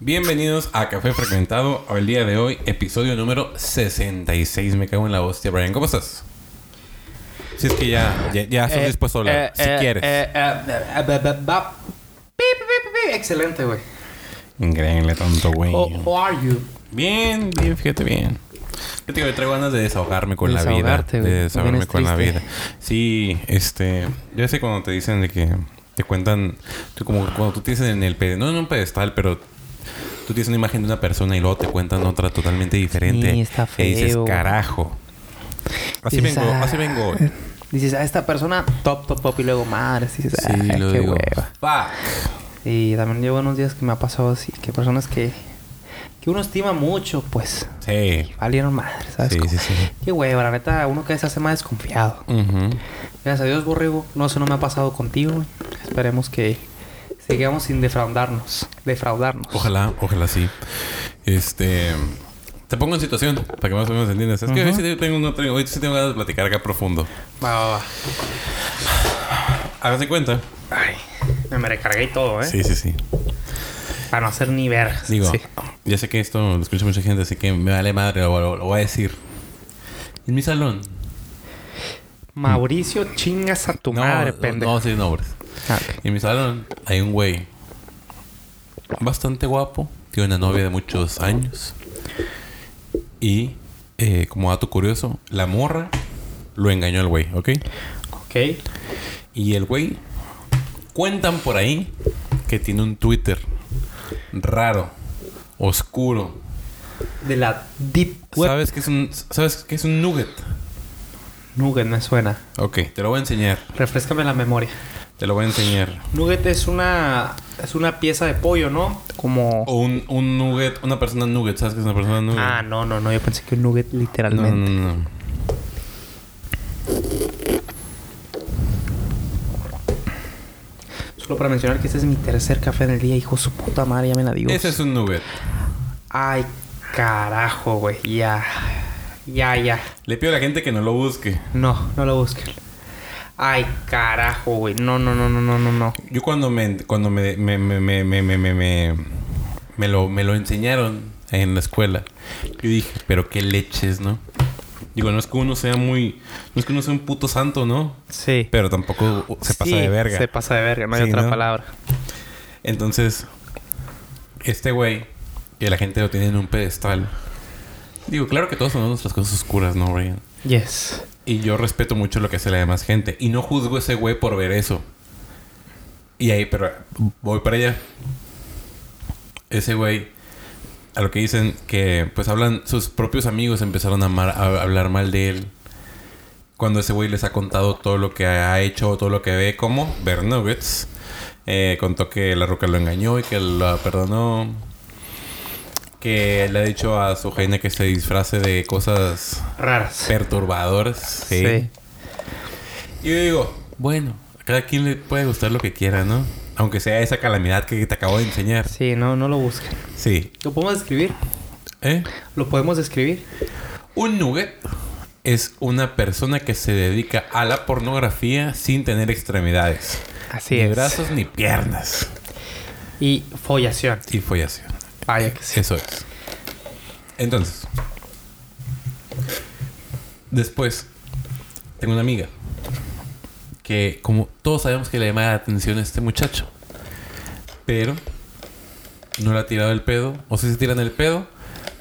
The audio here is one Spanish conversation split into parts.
Bienvenidos a Café Fragmentado. El día de hoy, episodio número 66. Me cago en la hostia, Brian. ¿Cómo estás? Si es que ya, ya, ya estás Eh, dispuesto a hablar. eh, si eh, quieres. eh, eh, eh. Excelente, güey. Increíble tonto, güey. Are you? Bien, bien, fíjate bien. Yo te digo, traigo ganas de desahogarme con la vida. Güey. De desahogarme con la vida. Sí, este... Yo sé cuando te dicen de que... Te cuentan... tú como cuando tú te dicen en el pedestal... No en un pedestal, pero... Tú tienes una imagen de una persona y luego te cuentan otra totalmente diferente. Sí, está Y dices, carajo. Así Dices, vengo, ah, así vengo. Dices, a esta persona top, top, top. Y luego madres. Dices, Sí, ay, lo qué digo. hueva. Y también llevo unos días que me ha pasado así. Que personas que... Que uno estima mucho, pues... Sí. Valieron madres, ¿sabes? Sí, cómo? sí, sí. Qué hueva. La neta, uno cada vez se hace más desconfiado. Gracias a Dios, Borrego. No, eso no me ha pasado contigo. Esperemos que sigamos sin defraudarnos. Defraudarnos. Ojalá, ojalá sí. Este... Te pongo en situación para que más o menos entiendas. Es que hoy sí tengo, no tengo- hoy sí tengo ganas de platicar acá profundo. Va, va, va. Hágase cuenta. Ay, me, recargué y todo, ¿eh? Sí, sí, sí. Para no hacer ni ver. Digo, Sí. ya sé que esto lo escucha mucha gente, así que me vale madre, lo, lo- lo voy a decir. En mi salón. Mauricio, chingas a tu madre, no, pendejo. no, sí, nombres. Ah, ok. En mi salón hay un güey bastante guapo, tiene una novia de muchos años. Y, eh, como dato curioso, la morra lo engañó al güey, ¿ok? Ok. Y el güey, cuentan por ahí que tiene un Twitter raro, oscuro. De la Deep Web. ¿Sabes qué es un, ¿sabes qué es un nugget? Nugget me suena. Ok, te lo voy a enseñar. Refrescame la memoria. Te lo voy a enseñar. Nugget es una... Es una pieza de pollo, ¿no? Como... O un, un nugget, una persona nugget, ¿sabes qué es una persona nugget? Ah, no, no, no. Yo pensé que un nugget no, literalmente. no, no. Solo para mencionar que este es mi tercer café en el día. Hijo su puta madre, llamen a Dios. Ese es un nugget. Ay, carajo, güey. Ya. Ya, ya. Le pido a la gente que no lo busque. No, no lo busquen. Ay, carajo, güey. No, no, no, no, no, no, no. Yo cuando me cuando me me me me me me, me, lo me lo enseñaron en la escuela, yo dije, pero qué leches, ¿no? Digo, no es que uno sea muy no es que uno sea un puto santo, ¿no? Sí. Pero tampoco se pasa Sí, de verga. Se pasa de verga, no hay Sí, otra ¿no? palabra. Entonces, este güey, que la gente lo tiene en un pedestal. Digo, claro que todos tenemos nuestras cosas oscuras, ¿no, Brian? Yes. Y yo respeto mucho lo que hace la demás gente. Y no juzgo a ese güey por ver eso. Y ahí, pero voy para allá. Ese güey, a lo que dicen que, pues hablan, sus propios amigos empezaron a, hablar mal de él. Cuando ese güey les ha contado todo lo que ha hecho, todo lo que ve, como nuggets. Eh, contó que la roca lo engañó y que lo perdonó. Que le ha dicho a su reina que se disfrace de cosas Raras. perturbadoras. Sí. Sí. Y yo digo, bueno, a cada quien le puede gustar lo que quiera, ¿no? Aunque sea esa calamidad que te acabo de enseñar. Sí, no, no lo busquen. Sí. ¿Lo podemos describir? ¿Eh? ¿Lo podemos describir? Un nugget es una persona que se dedica a la pornografía sin tener extremidades. Así ni es. brazos ni piernas. Y follación. Y follación. Vaya que sí. Eso es. Entonces. Después. Tengo una amiga. Que como todos sabemos que le llama la atención a este muchacho. Pero. No le ha tirado el pedo. O sea, se tiran el pedo.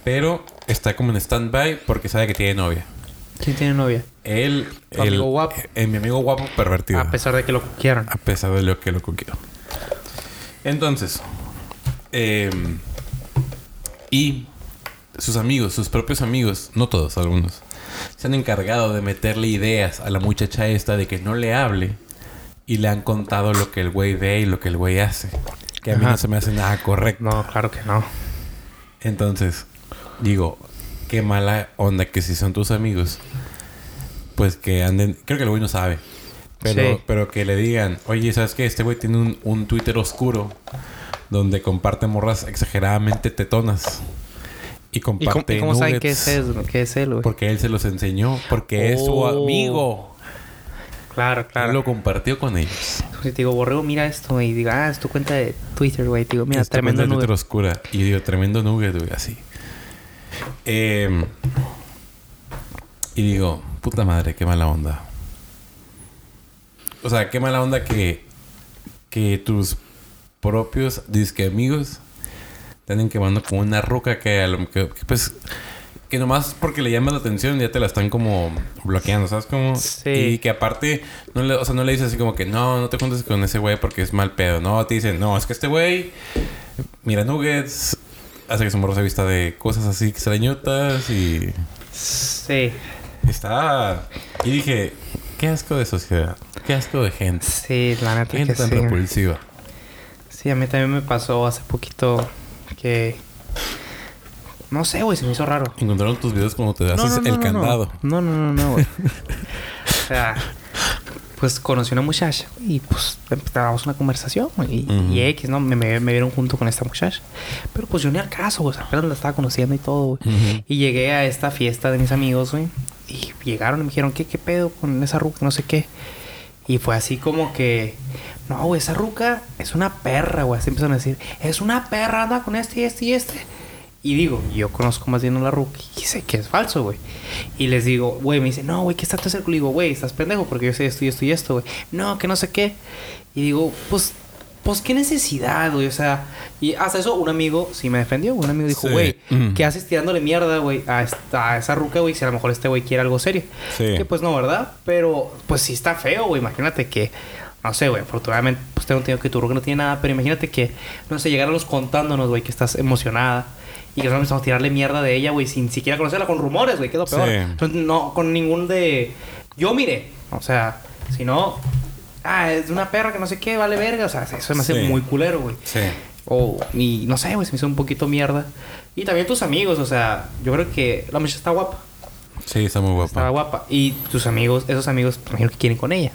Pero está como en stand-by porque sabe que tiene novia. ¿Quién tiene novia? Él. El- amigo guapo. eh, mi amigo guapo pervertido. A pesar de que lo quieran. A pesar de lo que lo quiero. Entonces, eh, y sus amigos, sus propios amigos, no todos, algunos, se han encargado de meterle ideas a la muchacha esta de que no le hable y le han contado lo que el güey ve y lo que el güey hace. Que a mí no se me hace nada correcto. No, claro que no. Entonces, digo, qué mala onda que si son tus amigos, pues que anden, creo que el güey no sabe, pero, Sí. pero que le digan, oye, ¿sabes qué? Este güey tiene un, un Twitter oscuro donde comparte morras exageradamente tetonas y ¿Y comparte y cómo saben qué es, eso, qué es él, güey? Porque él se los enseñó, porque es su Oh. amigo. Claro, Él claro. lo compartió con ellos. Si te digo, borrego, mira esto. Y digo, ah, es tu cuenta de Twitter, güey. Te digo, mira, Esta tremendo cuenta de Twitter oscura. Y digo, tremendo nugget, güey, así. Eh, y digo, puta madre, qué mala onda. O sea, qué mala onda que, que tus propios disque amigos te anden quemando como una ruca que, a lo- que, que, pues que nomás porque le llamas la atención ya te la están como bloqueando, ¿sabes? Como Sí. y que aparte no le, o sea, no le dices así como que no, no te juntes con ese güey porque es mal pedo. No, te dicen, "No, es que este güey mira nuggets, hace que su morro se vista de cosas así extrañotas y Sí. está y dije, qué asco de sociedad, qué asco de gente. Sí, la neta gente que tan sí. repulsiva. Sí, a mí también me pasó hace poquito que... No sé, güey, se me hizo raro. Encontraron tus videos cuando te haces el candado. No, no, no, no, güey. o sea, pues conocí una muchacha y pues empezamos una conversación güey, y, y X, ¿no? Me, me, me vieron junto con esta muchacha. Pero pues yo ni al caso, güey. apenas la estaba conociendo y todo, güey. Y llegué a esta fiesta de mis amigos, güey. Y llegaron y me dijeron, ¿qué, qué pedo con esa ruca? No sé qué. Y fue así como que... No, güey, esa ruca es una perra, güey. Así empezaron a decir, es una perra, anda con este y este y este. Y digo, yo conozco más bien a la ruca y sé que es falso, güey. Y les digo, güey, me dice, no, güey, ¿qué está tu cerco? Le digo, güey, estás pendejo porque yo sé esto y esto y esto, güey. No, que no sé qué. Y digo, pues, pues, ¿qué necesidad, güey? O sea, y hasta eso un amigo sí me defendió. Un amigo dijo, Sí. güey, Mm. ¿qué haces tirándole mierda, güey, a, esta- a esa ruca, güey? Si a lo mejor este güey quiere algo serio. Sí. Que pues no, ¿verdad? Pero, pues sí está feo, güey. Imagínate que, no sé, güey, afortunadamente, pues tengo entendido que tu ruca no tiene nada, pero imagínate que, no sé, llegáramos contándonos, güey, que estás emocionada. Y que nosotros empezamos a tirarle mierda de ella, güey, sin siquiera conocerla, con rumores, güey, que es lo peor. Sí. Entonces, no, con ningún de. Yo miré. O sea, si no. Ah, es una perra que no sé qué, vale verga. O sea, eso me hace Sí. muy culero, güey. Sí. O, y no sé, güey, se me hizo un poquito mierda. Y también tus amigos, o sea, yo creo que la muchacha está guapa. Sí, está muy guapa. guapa. Y tus amigos, esos amigos, imagino que quieren con ella.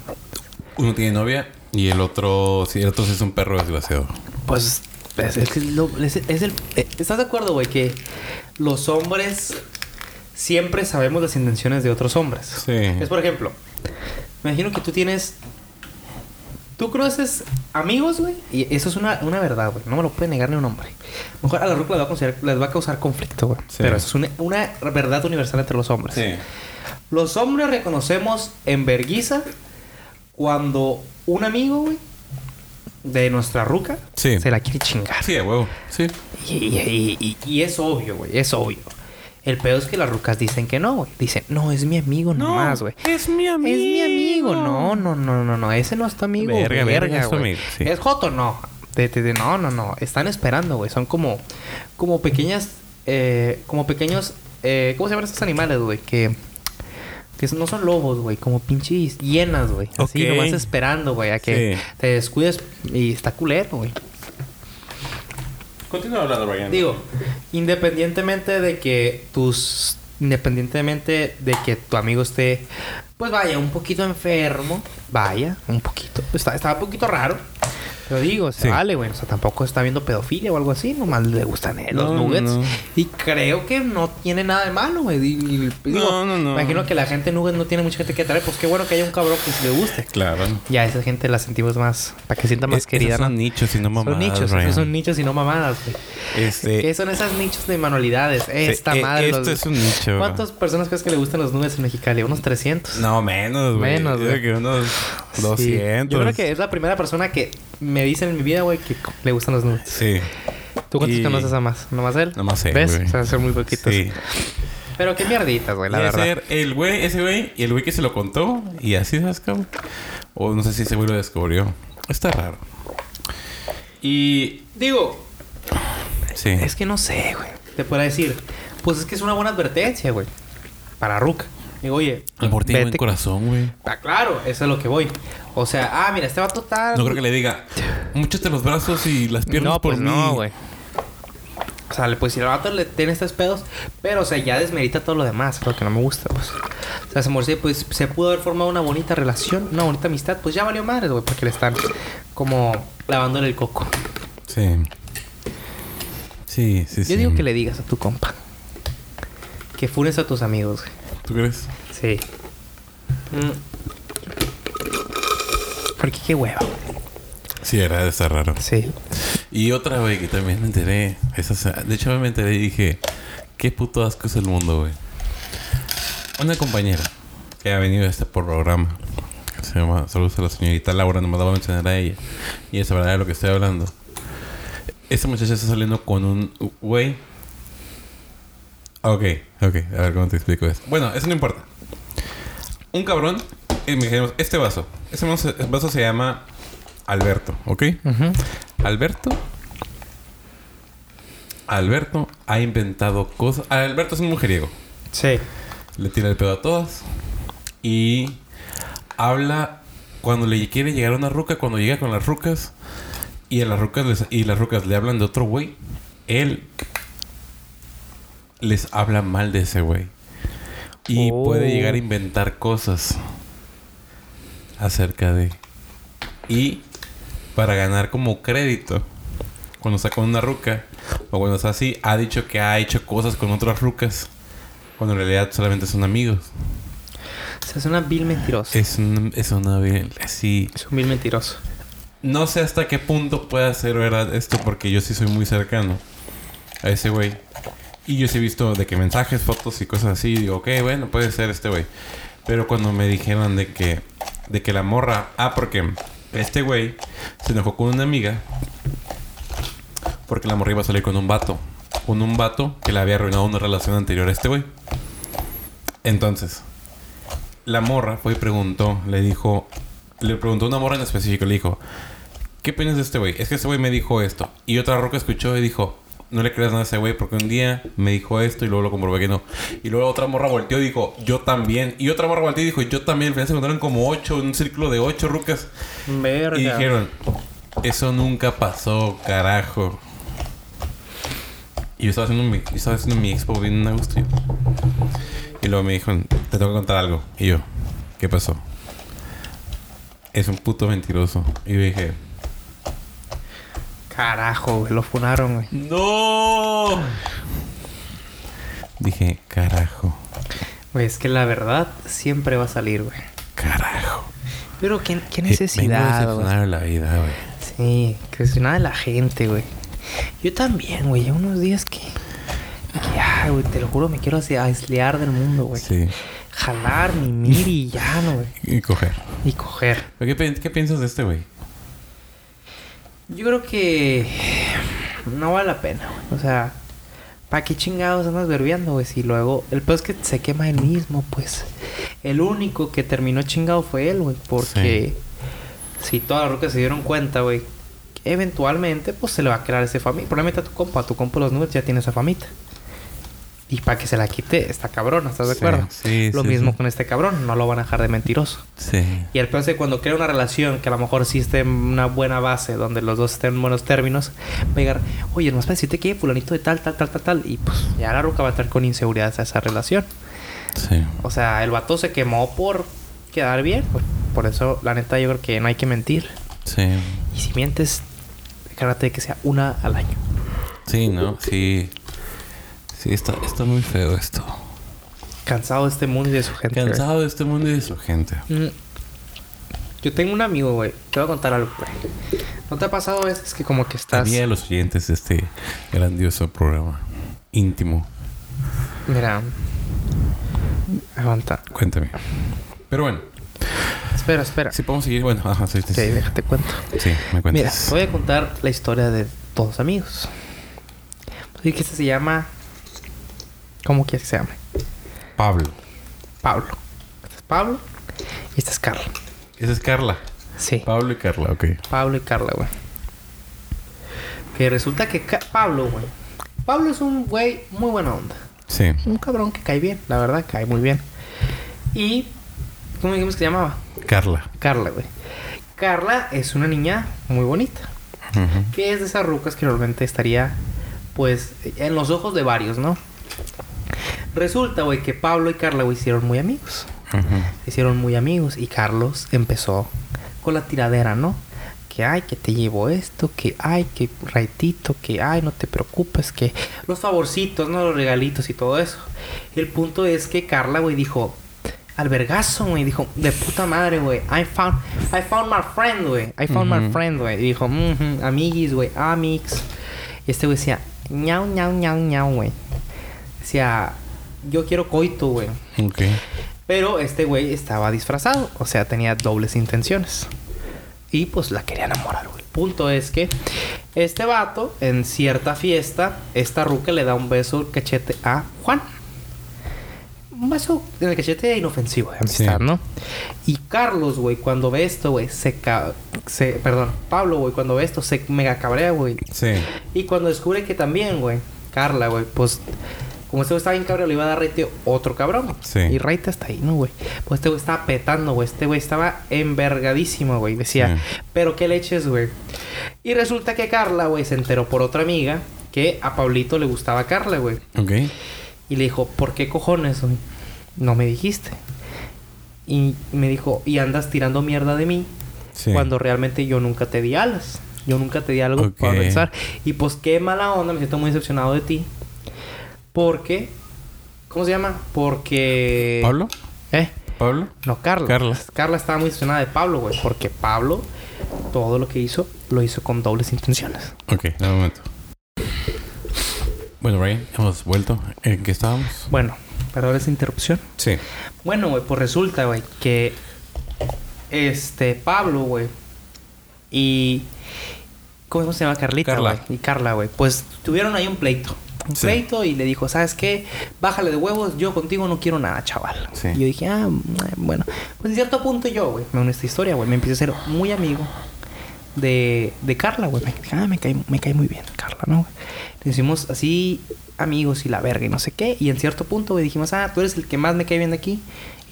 Uno tiene novia y el otro, sí, el otro sí es un perro desgraciado. Pues, es, es lo- es- es el... eh, ¿Estás de acuerdo, güey? Que los hombres siempre sabemos las intenciones de otros hombres. Sí. Es por ejemplo, me imagino que tú tienes. Tú conoces amigos, güey. Y eso es una, una verdad, güey. No me lo puede negar ni un hombre. Mejor a la ruca les va a, considerar- les va a causar conflicto, güey. Sí. Pero eso es una, una verdad universal entre los hombres. Los hombres reconocemos en verguiza cuando un amigo, güey, de nuestra ruca Sí. se la quiere chingar. Sí, huevo. Sí. Y, y- y- y es obvio, güey, es obvio. El peor es que las rucas dicen que no, güey. Dicen, no, es mi amigo nomás, güey. Es mi Es mi amigo. No, no, no, no, no. Ese no es tu amigo. Verga, Verga, verga, es tu güey. amigo, sí. ¿Es Joto? No. De, de- de- no, no, no. Están esperando, güey. Son como, como pequeñas, eh, como pequeños, eh, ¿cómo se llaman estos animales, güey? Que, que no son lobos, güey. Como pinches hienas, güey. Así, Ok. nomás esperando, güey, a que Sí. te descuides y está culero, güey. Continúa hablando. Digo, independientemente de que tus. Independientemente de que tu amigo esté. Pues vaya, un poquito enfermo. Vaya, un poquito. Está un poquito raro. Pero digo, Sí. vale, güey. O sea, tampoco está viendo pedofilia o algo así. Nomás le gustan eh, los No, nuggets. no. Y creo que no tiene nada de malo, güey. Y- y- digo, No, no, no. Imagino que la gente nuggets no tiene mucha gente que traer. Pues qué bueno que haya un cabrón que le guste. Claro. Ya a esa gente la sentimos más. Para que sienta más Es- querida, esos ¿no? son nichos y no mamadas, Son nichos, esos son nichos y no mamadas, güey. Este... ¿Qué son esas nichos de manualidades? Esta eh, madre. esto los- es un nicho. ¿Cuántas personas crees que le gustan los nubes en Mexicali? ¿Unos 300? No, menos, güey. Menos, güey. creo que unos Sí. 200. Yo creo que es la primera persona que me dice en mi vida, güey, que le gustan los nubes. Sí. ¿Tú cuántos Y- conoces a más? ¿Nomás él? Nomás él, ¿Ves? güey. O sea, son muy poquitos. Sí. Pero qué mierditas, güey, la Debe verdad. ser el güey, ese güey, y el güey que se lo contó, y así, ¿sabes, cabrón? O no sé si ese güey lo descubrió. Está raro. Y... Digo, Sí. es que no sé, güey. Te puedo decir, pues es que es una buena advertencia, güey. Para Ruca. Digo, oye, El amor tiene buen corazón, güey. Ah, claro, eso es lo que voy. O sea, ah, mira, este va total. No creo que le diga, múchate los brazos y las piernas No, por pues mí. no, güey. O sea, pues si el vato le tiene estos pedos, pero o sea, ya desmerita todo lo demás, lo que no me gusta, pues. O sea, se, morse- pues, se pudo haber formado una bonita relación, una bonita amistad, pues ya valió madre, güey, porque le están como lavándole el coco. Sí. Sí, sí, Yo sí. digo que le digas a tu compa que funes a tus amigos, güey. ¿Tú crees? Sí. Mm. Porque qué hueva. Sí, era de estar raro. Sí. Y otra, güey, que también me enteré. Esa, de hecho, me enteré y dije, qué puto asco es el mundo, güey. Una compañera que ha venido a este programa, se llama, saludos a la señorita Laura, no me la voy a mencionar a ella. Y esa verdad de lo que estoy hablando. Esta muchacha está saliendo con un güey. Ok, ok, a ver cómo te explico esto. Bueno, eso no importa. Un cabrón, y me dijeron, este vaso. Este vaso, vaso se llama Alberto, ¿ok? Alberto. Alberto ha inventado cosas. Alberto es un mujeriego. Sí. Le tira el pedo a todas. Y habla cuando le quiere llegar a una ruca, cuando llega con las rucas. Y a las rucas les- y las rucas le hablan de otro güey. Él les habla mal de ese güey. Y Oh. puede llegar a inventar cosas acerca de. Y para ganar como crédito, cuando está con una ruca, o cuando está así, ha dicho que ha hecho cosas con otras rucas, cuando en realidad solamente son amigos. O sea, es una vil mentirosa. Es, un- es una bien así. Es un vil mentiroso. No sé hasta qué punto pueda ser verdad esto, porque yo sí soy muy cercano a ese güey. Y yo sí he visto de que mensajes, fotos y cosas así. Digo, ok, bueno, puede ser este güey. Pero cuando me dijeron de que, de que la morra. Ah, porque este güey se enojó con una amiga. Porque la morra iba a salir con un vato. Con un vato que le había arruinado una relación anterior a este güey. Entonces, la morra fue y preguntó, le dijo, le preguntó a una morra en específico, le dijo, ¿qué opinas de este güey? Es que este güey me dijo esto. Y otra roca escuchó y dijo, no le creas nada a ese güey porque un día me dijo esto y luego lo comprobé que no. Y luego otra morra volteó y dijo, yo también. Y otra morra volteó y dijo, yo también. Al final se encontraron como ocho, un círculo de ocho rucas. Verga. Y dijeron, eso nunca pasó, carajo. Y yo estaba haciendo mi, yo estaba haciendo mi expo bien a gusto. yo. Y luego me dijo, te tengo que contar algo. Y yo, ¿qué pasó? Es un puto mentiroso. Y yo dije, Carajo, güey. Lo funaron, güey. ¡No! Dije, carajo, Güey, es que la verdad siempre va a salir, güey. carajo. Pero qué, qué Eh, vengo necesidad, güey. la vida, güey. Sí, que es nada de la gente, güey. Yo también, güey. Ya unos días que... Que, ay, güey, te lo juro, me quiero así aislear del mundo, güey. Sí. Jalar, mimir y ya, no, güey. Y coger. Y coger. ¿Pero ¿Qué, qué piensas de este güey? Yo creo que... No vale la pena, güey. O sea... ¿Para qué chingados andas verbiando, güey? Si luego... El peor es que se quema él mismo, pues. El único que terminó chingado fue él, güey. Porque... Si todas las rocas se dieron cuenta, güey. Eventualmente, pues se le va a crear ese familia. Probablemente a tu compa. A tu compa los nubes ya tiene esa famita. Y para que se la quite, está cabrón, ¿estás de acuerdo? sí, Lo sí, mismo con este cabrón. No lo van a dejar de mentiroso. Sí. Y el peor es que cuando crea una relación que a lo mejor sí esté en una buena base, donde los dos estén en buenos términos, va a llegar, oye, nomás para decirte que fulanito de tal, tal, tal, tal, tal. Y pues ya la ruca va a estar con inseguridad a esa relación. Sí. O sea, el vato se quemó por quedar bien. pues. Por eso, la neta, yo creo que no hay que mentir. Sí. Y si mientes, cárgate de que sea una al año. Sí, ¿no? Sí. Sí, está, está muy feo esto. Cansado de este mundo y de su gente. Cansado de este mundo y de su gente. Mm. Yo tengo un amigo, güey. Te voy a contar algo, güey. ¿No te ha pasado a veces que como que estás... Había los oyentes de este grandioso programa. Íntimo. Mira. Aguanta. Cuéntame. Pero bueno, Espera, espera. si podemos seguir, bueno, ajá, sí, sí. Sí, déjate cuento. Sí, me cuentas. Mira, te voy a contar la historia de dos amigos. Así que este se llama... ¿Cómo quieres que se llame? Pablo. Pablo. Este es Pablo y este es Carla. Esa es Carla. Sí. Pablo y Carla, ok. Pablo y Carla, güey. Que resulta que Ca- Pablo, güey. Pablo es un güey muy buena onda. Sí. Un cabrón que cae bien, la verdad, cae muy bien. Y... ¿Cómo dijimos que se llamaba? Carla. Carla, güey. Carla es una niña muy bonita. Que es de esas rucas que realmente estaría, pues, en los ojos de varios, ¿no? Resulta, güey, que Pablo y Carla, güey, hicieron muy amigos. Hicieron muy amigos y Carlos empezó con la tiradera, ¿no? Que ay, que te llevo esto, que ay, que raitito, que ay, no te preocupes, que los favorcitos, ¿no? Los regalitos y todo eso. El punto es que Carla, güey, dijo, al vergazo, güey. Dijo, de puta madre, güey. I found, I found my friend, güey. I found my friend, güey. Y dijo, mhm, amiguis, güey, amix. Y este güey decía, ñau, ñau, ñau, ñau, güey. Decía, yo quiero coito, güey. Ok. Pero este güey estaba disfrazado, o sea, tenía dobles intenciones. Y pues la quería enamorar, güey. El punto es que este vato, en cierta fiesta, esta ruca le da un beso cachete a Juan. Un beso en el cachete inofensivo de amistad, Sí. ¿no? Y Carlos, güey, cuando ve esto, güey, se, ca- se... Perdón, Pablo, güey, cuando ve esto, se mega cabrea, güey. Sí. Y cuando descubre que también, güey, Carla, güey, pues como este güey estaba bien cabrón, le iba a dar raite otro cabrón. Sí. Y raite hasta ahí, ¿no, güey? Pues este güey estaba petando, güey. Este güey estaba envergadísimo, güey. Decía, Sí. pero qué leches, güey. Y resulta que Carla, güey, se enteró por otra amiga que a Pablito le gustaba Carla, güey. Ok. Y le dijo, ¿por qué cojones, güey? No me dijiste. Y me dijo, y andas tirando mierda de mí Sí. cuando realmente yo nunca te di alas. Yo nunca te di algo para pensar. Y pues qué mala onda, me siento muy decepcionado de ti. Porque... ¿Cómo se llama? Porque... ¿Pablo? ¿Eh? ¿Pablo? No, Carla. Carla. Carla estaba muy decepcionada de Pablo, güey. Porque Pablo, todo lo que hizo, lo hizo con dobles intenciones. Ok, de momento. Bueno, Ryan, hemos vuelto. ¿En qué estábamos? Bueno, perdón esa interrupción. Sí. Bueno, güey, pues resulta, güey, que este Pablo, güey, y ¿cómo se llama Carlita, Carla. Y Carla, güey, pues tuvieron ahí un pleito. Un Sí. pleito y le dijo, ¿sabes qué? Bájale de huevos, yo contigo no quiero nada, chaval. Sí. Y yo dije, ah, mm, bueno. Pues en cierto punto yo, güey, me uní a esta historia, güey. Me empecé a ser muy amigo de, de Carla, güey. Me dije, ah, me cae, me cae muy bien Carla, ¿no? güey? Le hicimos así amigos y la verga y no sé qué. Y en cierto punto, güey, dijimos, ah, tú eres el que más me cae bien de aquí.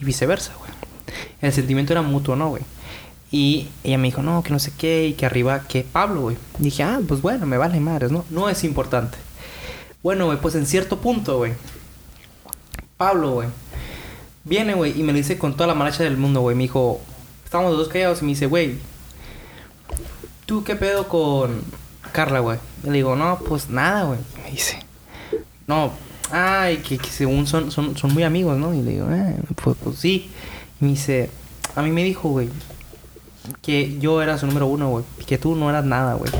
Y viceversa, güey. El sentimiento era mutuo, ¿no, güey? Y ella me dijo, no, que no sé qué, y que arriba, que Pablo, güey. Dije, ah, pues bueno, me vale madres, ¿no? No es importante. Bueno, güey, pues en cierto punto, güey. Pablo, güey. Viene, güey, y me lo dice con toda la maracha del mundo, güey. Me dijo, estábamos los dos callados y me dice, güey, ¿tú qué pedo con Carla, güey? Le digo, no, pues nada, güey. Me dice, no, ay, que, que según son, son, son muy amigos, ¿no? Y le digo, eh, pues, pues sí. Y me dice, a mí me dijo, güey, que yo era su número uno, güey. Que tú no eras nada, güey.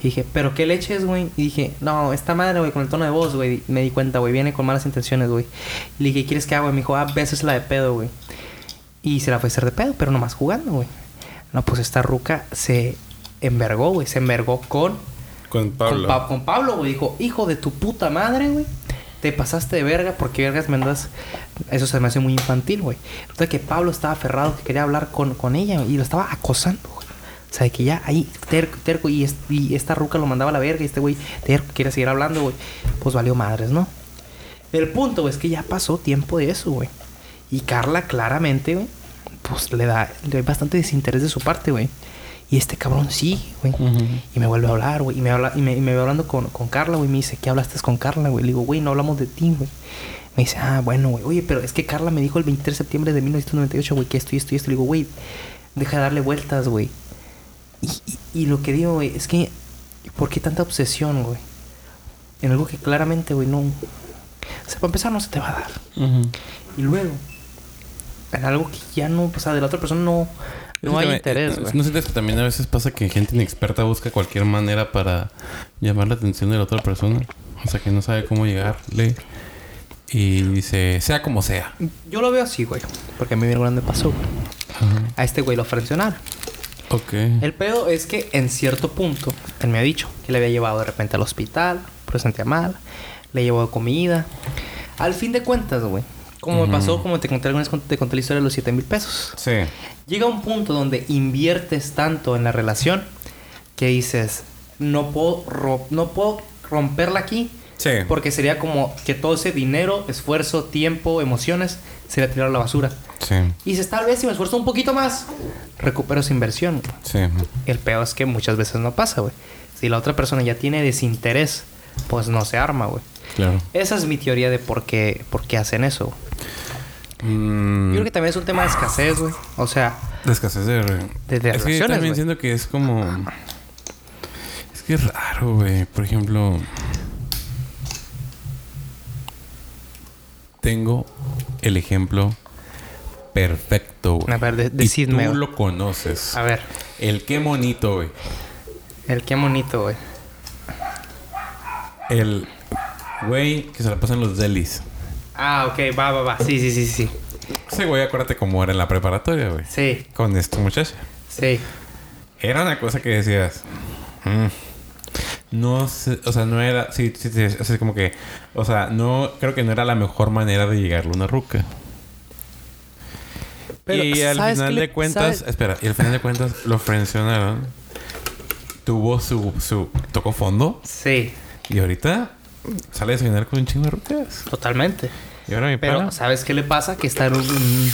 Y dije, ¿pero qué leches, güey? Y dije, no, esta madre, güey, con el tono de voz, güey. Me di cuenta, güey, viene con malas intenciones, güey. Y le dije, ¿quieres que haga? güey? Me dijo, ah, veces la de pedo, güey. Y se la fue a hacer de pedo, pero nomás jugando, güey. No, pues esta ruca se envergó, güey. Se envergó con Con Pablo. con, Pa- con Pablo, güey. Dijo, hijo de tu puta madre, güey. Te pasaste de verga porque vergas me andas... Eso se me hace muy infantil, güey. Resulta que Pablo estaba aferrado, que quería hablar con, con ella y lo estaba acosando, güey. O sea, que ya ahí, terco, terco, y, es- y esta ruca lo mandaba a la verga y este güey, terco, quiere seguir hablando, güey. Pues valió madres, ¿no? El punto, güey, es que ya pasó tiempo de eso, güey. Y Carla claramente, güey, pues le da, le da bastante desinterés de su parte, güey. Y este cabrón sí, güey. Y me vuelve a hablar, güey. Y me habla, y me, y me va hablando con, con Carla, güey. Me dice, ¿qué hablaste con Carla, güey? Le digo, güey, no hablamos de ti, güey. Me dice, ah, bueno, güey. Oye, pero es que Carla me dijo el 23 de septiembre de 1998, güey, que esto y esto y esto. Le digo, güey, deja de darle vueltas, güey. Y, y, y lo que digo, güey, es que, ¿por qué tanta obsesión, güey? En algo que claramente, güey, no. O sea, para empezar, no se te va a dar. Y luego, en algo que ya no, o sea, de la otra persona no, no hay interés, eh, güey. ¿No sientes que también a veces pasa que gente inexperta busca cualquier manera para llamar la atención de la otra persona? O sea, que no sabe cómo llegarle. Y dice, sea como sea. Yo lo veo así, güey. Porque a mí bien grande pasó, güey. A este güey lo frencionaron. Ok. El pedo es que en cierto punto, él me ha dicho que le había llevado de repente al hospital, pero se sentía mal, le llevó comida. Al fin de cuentas, güey, como me pasó, como te conté alguna vez, te conté la historia de los 7 mil pesos. Sí. Llega un punto donde inviertes tanto en la relación que dices, no puedo, no puedo romperla aquí. Sí. Porque sería como que todo ese dinero, esfuerzo, tiempo, emociones, sería tirar a la basura. Sí. Y dices, tal vez si me esfuerzo un poquito más, recupero esa inversión. güey. Sí. El peor es que muchas veces no pasa, güey. Si la otra persona ya tiene desinterés, pues no se arma, güey. Claro. Esa es mi teoría de por qué, por qué hacen eso. Mm, Yo creo que también es un tema de escasez, güey. O sea, de escasez de... de, de es que yo también güey. siento que es como... Es que es raro, güey. Por ejemplo... Tengo el ejemplo perfecto, güey. A ver, de- Y decidme, tú lo conoces. A ver, El qué bonito, güey. el qué bonito, güey. El güey que se la pasa en los delis. Ah, ok, va, va, va. Sí, sí, sí, sí. Ese güey, acuérdate cómo era en la preparatoria, güey. Sí, Con esta muchacha. sí. Era una cosa que decías. "Mm, no sé, o sea, no era. Sí, sí, sí, así como que. O sea, no. Creo que no era la mejor manera de llegarle a una ruca. Pero, y al ¿sabes final le- de cuentas. sabes? Espera, y al final de cuentas lo frencionaron. Tuvo su, su. Tocó fondo. Sí, Y ahorita. Sale a desayunar con un chingo de rucas. totalmente. Y ahora mi Pero, pana. ¿sabes qué le pasa? Que está en un,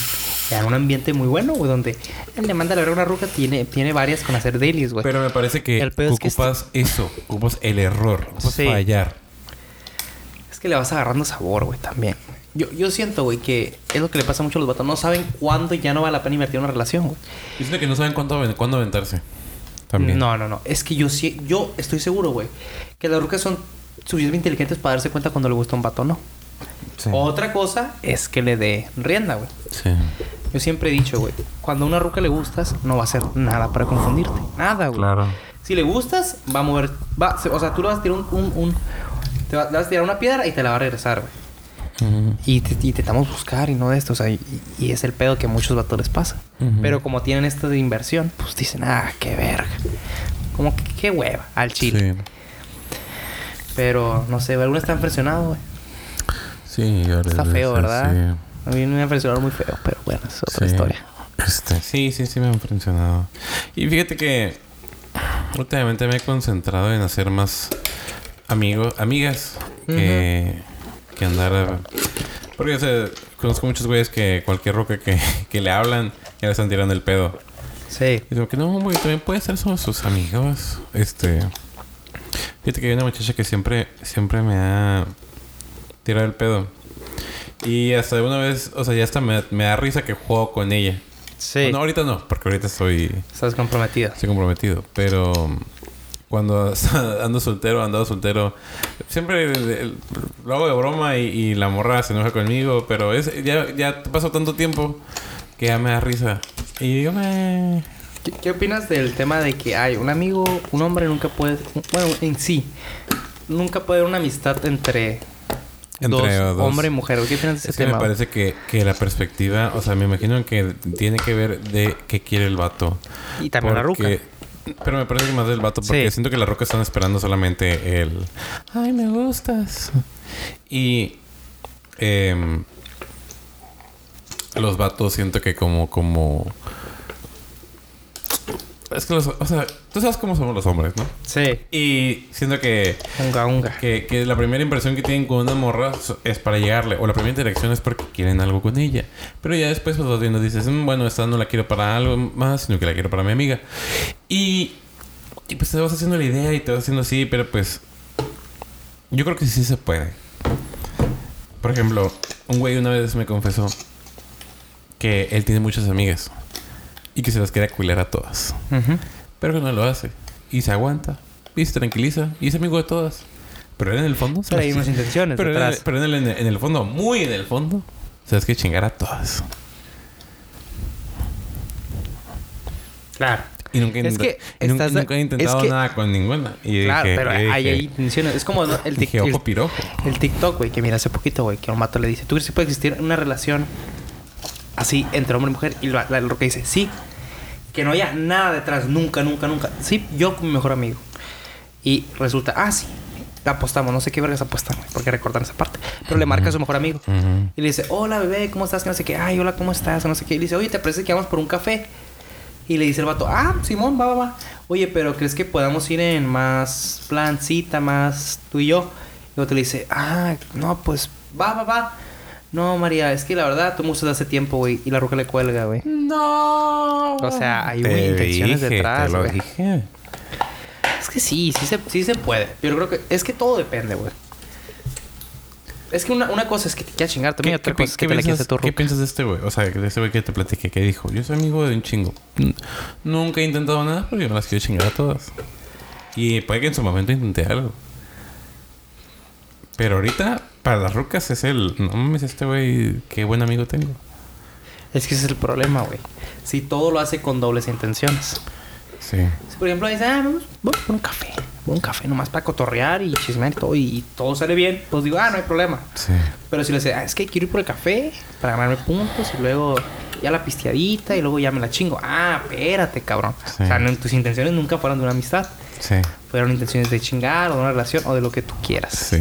en un ambiente muy bueno, güey, donde él le manda a la verga una ruca, tiene, tiene varias con hacer dailies, güey. Pero me parece que El pedo es que ocupas eso. Ocupas el error. Ocupas Sí. fallar. Es que le vas agarrando sabor, güey, también. Yo, yo siento, güey, que es lo que le pasa mucho a los vatos. No saben cuándo ya no vale la pena invertir en una relación, güey. Yo siento que no saben cuándo, cuándo aventarse. También. No, no, no. Es que yo sí, yo estoy seguro, güey, que las rucas son suficientemente inteligentes para darse cuenta cuando le gusta un vato o no. Sí. Otra cosa es que le dé rienda, güey. Sí. Yo siempre he dicho, güey, cuando a una ruca le gustas, no va a hacer nada para confundirte. Nada, güey. Claro. Si le gustas, va a mover. Va, o sea, tú le vas a tirar un. un- un- te, va- le vas a tirar una piedra y te la va a regresar, güey. Y te, y te estamos buscar y no de esto. O sea, y, y es el pedo que a muchos vatos les pasa. Pero como tienen esto de inversión, pues dicen, ah, qué verga. Como que qué hueva al chile. Sí. Pero no sé, algunos están presionados, güey. Sí, ahora Está es- feo, ¿verdad? A mí me han presionado muy feo, pero bueno, es otra sí. historia. Este, sí, sí, sí me han funcionado. Y fíjate que últimamente me he concentrado en hacer más amigos, amigas que, que andar. a- Porque o sea, conozco muchos güeyes que cualquier roca que, que le hablan ya le están tirando el pedo. Sí. Y digo que no, güey, también puede ser somos sus amigos. Este. Fíjate que hay una muchacha que siempre, siempre me ha tirado el pedo. Y hasta una vez, o sea, ya hasta me, me da risa que juego con ella. Sí. No, ahorita no, porque ahorita estoy, Estás comprometida. estoy comprometido. Pero cuando ando soltero, andado soltero, siempre lo hago de broma y, y la morra se enoja conmigo. Pero es, ya, ya pasó tanto tiempo que ya me da risa. Y digo, me... ¿Qué, qué opinas del tema de que hay un amigo, un hombre nunca puede, bueno, en sí, nunca puede haber una amistad entre, Entre dos, dos. hombre y mujer? ¿Qué opinas de ese tema? me parece que, que la perspectiva, o sea, me imagino que tiene que ver de qué quiere el vato. Y también la ruca. Pero me parece que más del vato, porque Sí. siento que la roca están esperando solamente el. Ay, me gustas. Y. em, los vatos siento que como. como es que los. O sea, tú sabes cómo somos los hombres, ¿no? Sí. Y siento que. Unga, unga. Que, que la primera impresión que tienen con una morra es para llegarle. O la primera interacción es porque quieren algo con ella. Pero ya después pues vas viendo dices, "Mm, bueno, esta no la quiero para algo más, sino que la quiero para mi amiga. Y, y pues te vas haciendo la idea y te vas haciendo así, pero pues yo creo que sí se puede. Por ejemplo, un güey una vez me confesó que él tiene muchas amigas y que se las quiere cuilar a todas. Pero que no lo hace. Y se aguanta. Y se tranquiliza. Y es amigo de todas. Pero él en el fondo... Pero hay unas intenciones Pero, en el, detrás. pero en, el, en el- en el fondo, muy en el fondo, sabes que chingar a todas. Claro. Y nunca, Es que y nunca, estás nunca he intentado es que- nada con ninguna. Y Claro, dije, pero hay, dije- hay intenciones. Es como ¿no? el, tic- el, el TikTok, güey, que mira hace poquito, güey, que un vato le dice, ¿tú crees que puede existir una relación así entre hombre y mujer? Y la, la roca dice, sí. Que no haya nada detrás, nunca, nunca, nunca. Sí, yo con mi mejor amigo. Y resulta, ah, sí, apostamos, no sé qué vergas apuestan, porque recortan esa parte. Pero le marca a su mejor amigo. Ujú. Y le dice, hola bebé, ¿cómo estás? Que no sé qué. Ay, hola, ¿cómo estás? Que no sé qué. Y le dice, oye, ¿te parece que vamos por un café? Y le dice el vato, ah, Simón, va, va, va. Oye, pero ¿crees que podamos ir en más plan cita, más tú y yo? Y otro le dice, ah, no, pues va, va, va. No, María, es que la verdad tú me gustas de hace tiempo, güey. Y la roca le cuelga, güey. No. O sea, hay Te intenciones dije, detrás, Te lo dije. Es que sí, sí se, sí se puede. Yo creo que es que todo depende, güey. Es que una, una cosa es que te quieras chingar también, otra cosa es que te la quieras piensas, hacer tu ¿Qué ruca. piensas de este güey? O sea, de este güey que te platiqué que dijo, yo soy amigo de un chingo. Nunca he intentado nada porque yo me las quiero chingar a todas. Y puede que en su momento intenté algo. Pero ahorita, para las rucas es el... No mames, este güey, qué buen amigo tengo. Es que ese es el problema, güey. Si todo lo hace con dobles intenciones. Sí. Si, por ejemplo, dice, ah, vamos, vamos por un café. Por un café nomás para cotorrear y chismear y todo. Y, todo sale bien. Pues digo, ah, no hay problema. Sí. Pero si le dice, ah, es que quiero ir por el café para ganarme puntos y luego ya la pisteadita y luego ya me la chingo. Ah, espérate, cabrón. Sí. O sea, no- tus intenciones nunca fueron de una amistad. Sí. Fueron intenciones de chingar o de una relación o de lo que tú quieras. Sí.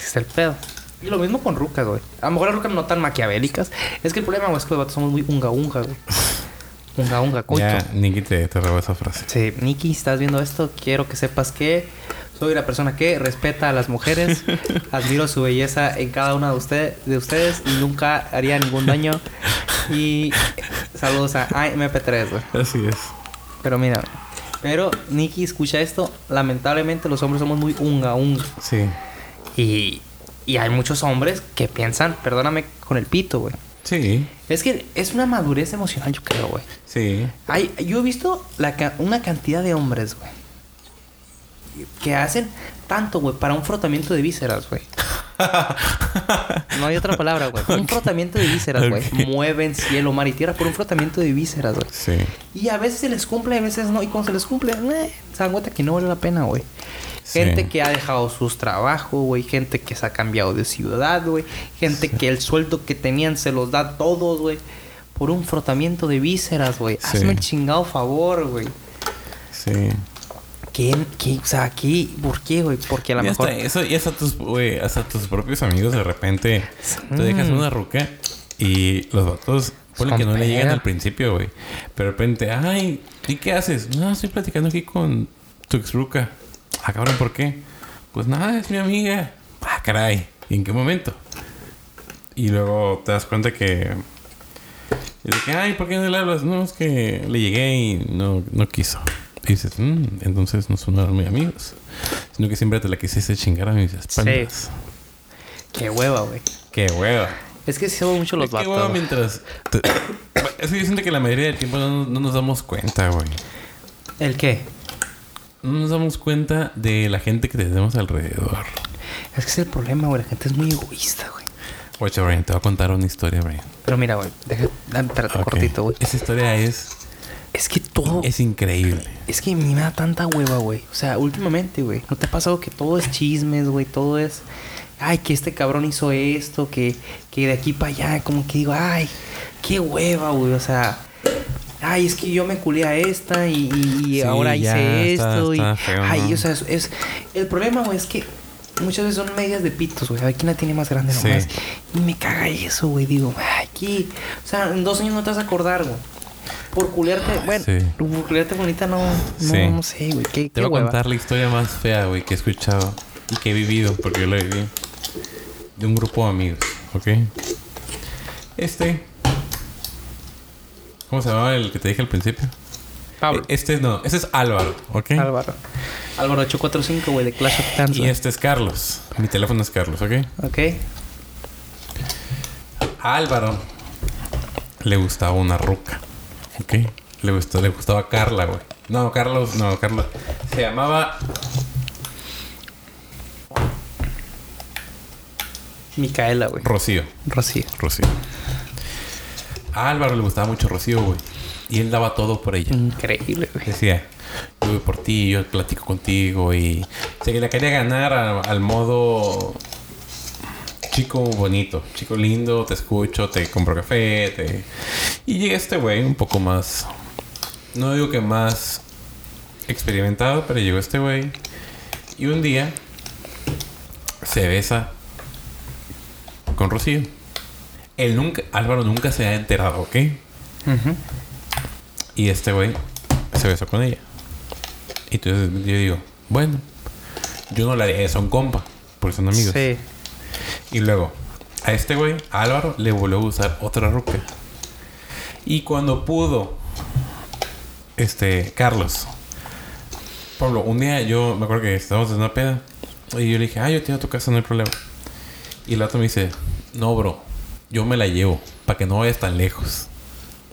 Es el pedo. Y lo mismo con rucas, güey. A lo mejor las rucas no tan maquiavélicas. Es que el problema, güey, es que los vatos somos muy unga unga, güey. Unga unga, coito. Ya, Nicky te, te robó esa frase. Sí, Nikki, estás viendo esto, quiero que sepas que soy la persona que respeta a las mujeres, admiro su belleza en cada una de, usted, de ustedes y nunca haría ningún daño. Y saludos a MP3, güey. Así es. Pero mira, pero Nikki, escucha esto, lamentablemente los hombres somos muy unga unga. Sí. Y, y hay muchos hombres que piensan, perdóname, con el pito, güey. Sí. Es que es una madurez emocional, yo creo, güey. Sí. Hay, yo he visto la, una cantidad de hombres, güey. Que hacen tanto, güey, para un frotamiento de vísceras, güey. No hay otra palabra, güey. Un frotamiento de vísceras, güey. Mueven cielo, mar y tierra por un frotamiento de vísceras, güey. Sí. Y a veces se les cumple, a veces no. Y cuando se les cumple, eh, se dan cuenta que no vale la pena, güey. Sí. Gente que ha dejado sus trabajos, güey. Gente que se ha cambiado de ciudad, güey. Gente que el sueldo que tenían se los da todos, güey. Por un frotamiento de vísceras, güey. Sí. Hazme el chingado favor, güey. Sí. ¿Quién, qué, o sea, aquí, ¿por qué, güey? Porque a lo mejor... hasta eso, y hasta tus, güey, hasta tus propios amigos de repente te dejas Mm. una ruca y los vatos, ponle que no le llegan al principio, güey. Pero de repente, ay, ¿y qué haces? No, estoy platicando aquí con tu ex ruca. Ah, cabrón, ¿por qué? Pues nada, es mi amiga. Ah, caray. ¿Y en qué momento? Y luego te das cuenta que. Y de que, ay, ¿por qué no le hablas? No, es que le llegué y no, no quiso. Y dices, "Mm, entonces no son muy amigos. Sino que siempre te la quisiste chingar a mis espaldas. Qué hueva, güey. Qué hueva. Es que sí somos mucho los vatos. hueva güey. mientras. te- Es que yo siento que la mayoría del tiempo no, no nos damos cuenta, güey. ¿El qué? No nos damos cuenta de la gente que tenemos alrededor. Es que es el problema, güey. La gente es muy egoísta, güey. Oye, Brian, te voy a contar una historia, Brian. Pero mira, güey. Deja... Dame, espérate, Ok. cortito, güey. Esa historia es, Es que todo... es increíble. Es que me da tanta hueva, güey. O sea, últimamente, güey. ¿No te ha pasado que todo es chismes, güey? Todo es... Ay, que este cabrón hizo esto, que, que de aquí para allá, como que digo, ay, qué hueva, güey. O sea, ay, es que yo me culé a esta y, y- y Sí, ahora ya, hice esto. está y, feo, ay, ¿no? o sea, es, es- El problema, güey, es que muchas veces son medias de pitos, güey. A ver quién la tiene más grande Sí. nomás. Y me caga eso, güey. Digo, aquí... O sea, en dos años no te vas a acordar, güey. Por culiarte, bueno, Sí. por culiarte bonita no, no, Sí. no sé, güey. Qué, Te qué voy a contar la historia más fea, güey, que he escuchado y que he vivido, porque yo la viví. De un grupo de amigos, ¿ok? Este. ¿Cómo se llamaba el que te dije al principio? Pablo. E- Este no, este es Álvaro, ¿ok? Álvaro. Álvaro 845, güey, de Clash of Clans. Y este es Carlos. Mi teléfono es Carlos, ¿ok? Ok. A Álvaro le gustaba una ruca, ¿ok? Le, gustó, le gustaba Carla, güey. No, Carlos, no, Carla. Se llamaba Micaela, güey. Rocío. Rocío. Rocío. A Álvaro le gustaba mucho Rocío, güey. Y él daba todo por ella. Increíble, güey. Decía, yo voy por ti, yo platico contigo. Y o sea, que le quería ganar al modo chico bonito, chico lindo, te escucho, te compro café, te... Y llega este güey un poco más... No digo que más experimentado, pero llegó este güey. Y un día se besa con Rocío. Él nunca, Álvaro nunca se ha enterado, ¿ok? Y este güey se besó con ella. Y entonces yo digo, bueno, yo no la a un compa, porque son amigos. Sí. Y luego, a este güey, a Álvaro, le volvió a usar otra ruca. Y cuando pudo, este, Carlos, Pablo, un día yo me acuerdo que estábamos en una peda. Y yo le dije, ah, yo te voy a tu casa, no hay problema. Y el otro me dice, no, bro, yo me la llevo, para que no vayas tan lejos.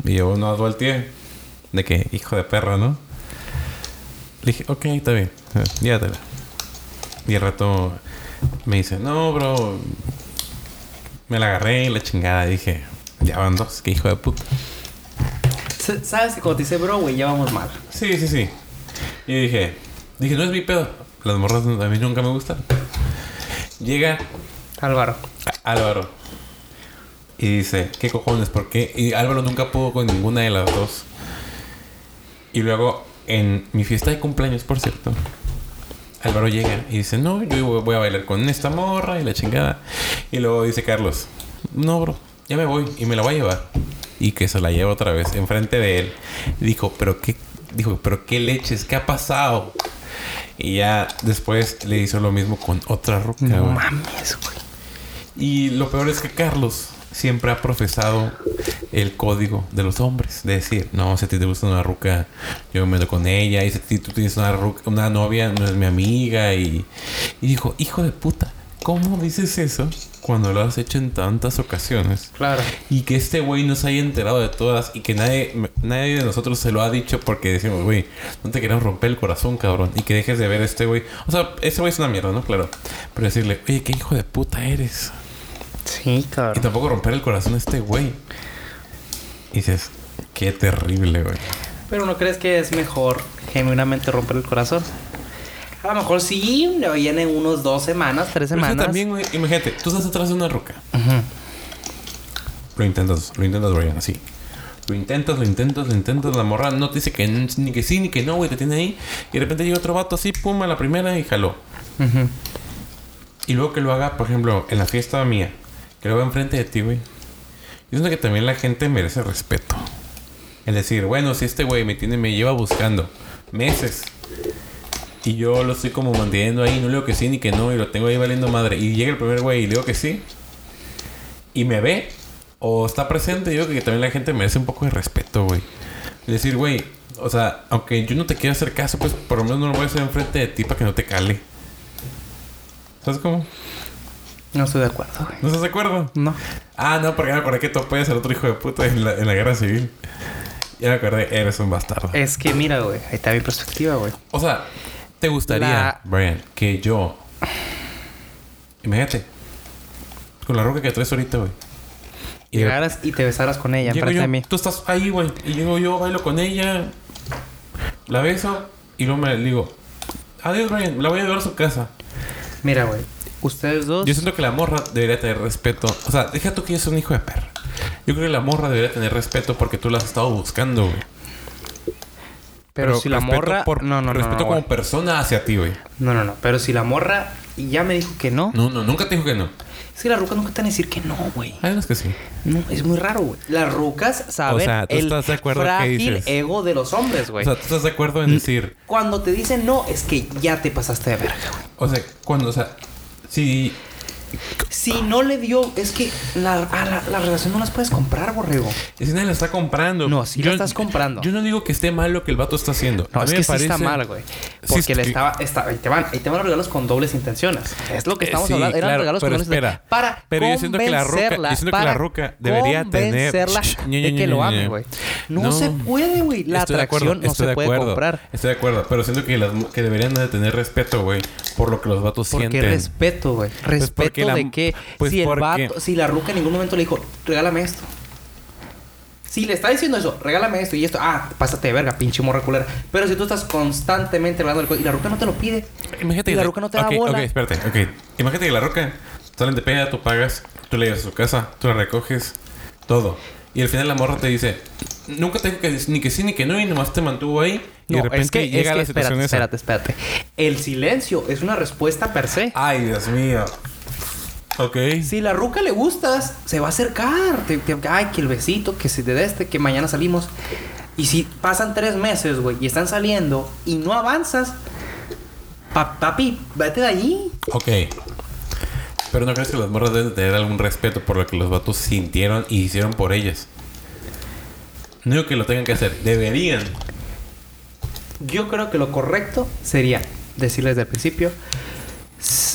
Y yo no volteé. De que, hijo de perra, ¿no? Le dije, ok, está bien, llévatela. Y al rato me dice, no, bro. Me la agarré y la chingada. Dije, Ya van dos, qué hijo de puta. ¿Sabes que cuando te dice bro, güey, ya vamos mal? Sí, sí, sí. Y dije, dije, no es mi pedo. Las morras a mí nunca me gustan. Llega Álvaro. Álvaro y dice, ¿qué cojones? ¿Por qué? Y Álvaro nunca pudo con ninguna de las dos. Y luego, en mi fiesta de cumpleaños, por cierto, Álvaro llega y dice, no, yo voy a bailar con esta morra y la chingada. Y luego dice Carlos, no, bro, ya me voy y me la voy a llevar. Y que se la lleva otra vez enfrente de él. Dijo, pero qué, dijo, pero qué leches, ¿qué ha pasado? Y ya después le hizo lo mismo con otra ruca, No mames, güey. Y lo peor es que Carlos siempre ha profesado el código de los hombres. De decir, no, si a ti te gusta una ruca, yo me meto con ella. Y si a ti tú tienes una, ruca- una novia, no es mi amiga. Y, y dijo, hijo de puta, ¿cómo dices eso cuando lo has hecho en tantas ocasiones? Claro. Y que este güey no se haya enterado de todas y que nadie, nadie de nosotros se lo ha dicho porque decimos, güey, no te queremos romper el corazón, cabrón. Y que dejes de ver a este güey. O sea, este güey es una mierda, ¿no? Claro. Pero decirle, oye, qué hijo de puta eres. Sí, Y cabrón. tampoco romper el corazón a este güey. Y dices, qué terrible, güey. Pero ¿no crees que es mejor genuinamente romper el corazón? A lo mejor sí, le vienen unos dos semanas, tres Pero semanas. también, güey, imagínate, tú estás atrás de una roca. Lo intentas, lo intentas, Brian, así. Lo intentas, lo intentas, lo intentas. La morra no te dice que ni que sí ni que no, güey, te tiene ahí. Y de repente llega otro vato así, pum, a la primera y jaló. Y luego que lo haga, por ejemplo, en la fiesta mía, que lo haga enfrente de ti, güey. Yo siento que también la gente merece respeto. Es decir, bueno, si este güey me tiene, me lleva buscando meses. Y yo lo estoy como manteniendo ahí, no le digo que sí ni que no, y lo tengo ahí valiendo madre. Y llega el primer güey y le digo que sí. Y me ve, o está presente, yo creo que también la gente merece un poco de respeto, güey. Decir, güey, o sea, aunque yo no te quiera hacer caso, pues por lo menos no lo voy a hacer enfrente de ti para que no te cale. ¿Sabes cómo? No estoy de acuerdo, güey. ¿No estás de acuerdo? No. Ah, no, porque me acordé que tú apoyas al otro hijo de puta en la, en la guerra civil. Ya me acordé, eres un bastardo. Es que mira, güey. Ahí está mi perspectiva, güey. O sea, ¿te gustaría, La- Brian, que yo... Imagínate. Con la roca que traes ahorita, güey. Y Llegaras y te besaras con ella llego enfrente yo, de mí. tú estás ahí, güey. Y llego yo, bailo con ella. La beso. Y luego me le digo... Adiós, Brian. La voy a llevar a su casa. Mira, güey. Ustedes dos. Yo siento que la morra debería tener respeto. O sea, deja tú que yo soy un hijo de perra. Yo creo que la morra debería tener respeto porque tú la has estado buscando, güey. pero, si la morra. por- no, no, no. Respeto no, como güey. persona hacia ti, güey. no, no, no. Pero si la morra ya me dijo que no. No, no, nunca te dijo que no. Es que las rucas nunca te van a decir que no, güey. Hay unas que sí. No, es muy raro, güey. Las rucas saben O sea, ¿tú el estás de acuerdo que frágil dices? ego de los hombres, O güey. sea, tú estás de acuerdo en decir. Cuando te dicen no, es que ya te pasaste de verga, güey. O sea, cuando, o sea, si. Si no le dio, es que la, a la, la relación no las puedes comprar, borrego. Si nadie la está comprando. No, sí la estás comprando. Yo no digo que esté mal lo que el vato está haciendo. No, A es mí que me sí está mal, güey. Porque es le que- estaba, está- ahí te van, ahí te van los regalos con dobles intenciones. Es lo que Eh, estamos sí, hablando. Eran claro, regalos pero con dobles espera. intenciones. Para Pero yo siento que la convencerla, yo siento que la ruca debería tener- de que lo ame, güey. No, No. se puede, güey. La Estoy de acuerdo, atracción no se de puede acuerdo, comprar. Estoy de acuerdo, pero siento que las que deberían de tener respeto, güey, por lo que los vatos ¿Por qué sienten. respeto, güey? ¿Respeto porque la- de qué? pues si el porque- vato, si la ruca en ningún momento le dijo, regálame esto. Si le está diciendo eso, regálame esto y esto, ah, pásate de verga, pinche morra culera. Pero si tú estás constantemente regalando el y la ruca no te lo pide, Imagínate y que la ruca no te Ok, da bola. Ok, espérate, ok. Imagínate que la roca salen de peda, tú pagas, tú le llevas a su casa, tú la recoges, todo. Y al final la morra te dice, nunca te dijo que ni que sí ni que no, y nomás te mantuvo ahí. Y No, de repente es que, llega es que la situación espérate, esa. espérate, espérate. El silencio es una respuesta per se. Ay, Dios mío. Ok. Si la ruca le gustas, se va a acercar. Te, te- ay, que el besito, que si de este, que mañana salimos. Y si pasan tres meses, güey, y están saliendo y no avanzas, pa- papi, vete de allí. Ok. Pero no crees que las morras deben de tener algún respeto por lo que los vatos sintieron y hicieron por ellas. No digo que lo tengan que hacer, deberían. Yo creo que lo correcto sería decirles desde el principio: "S-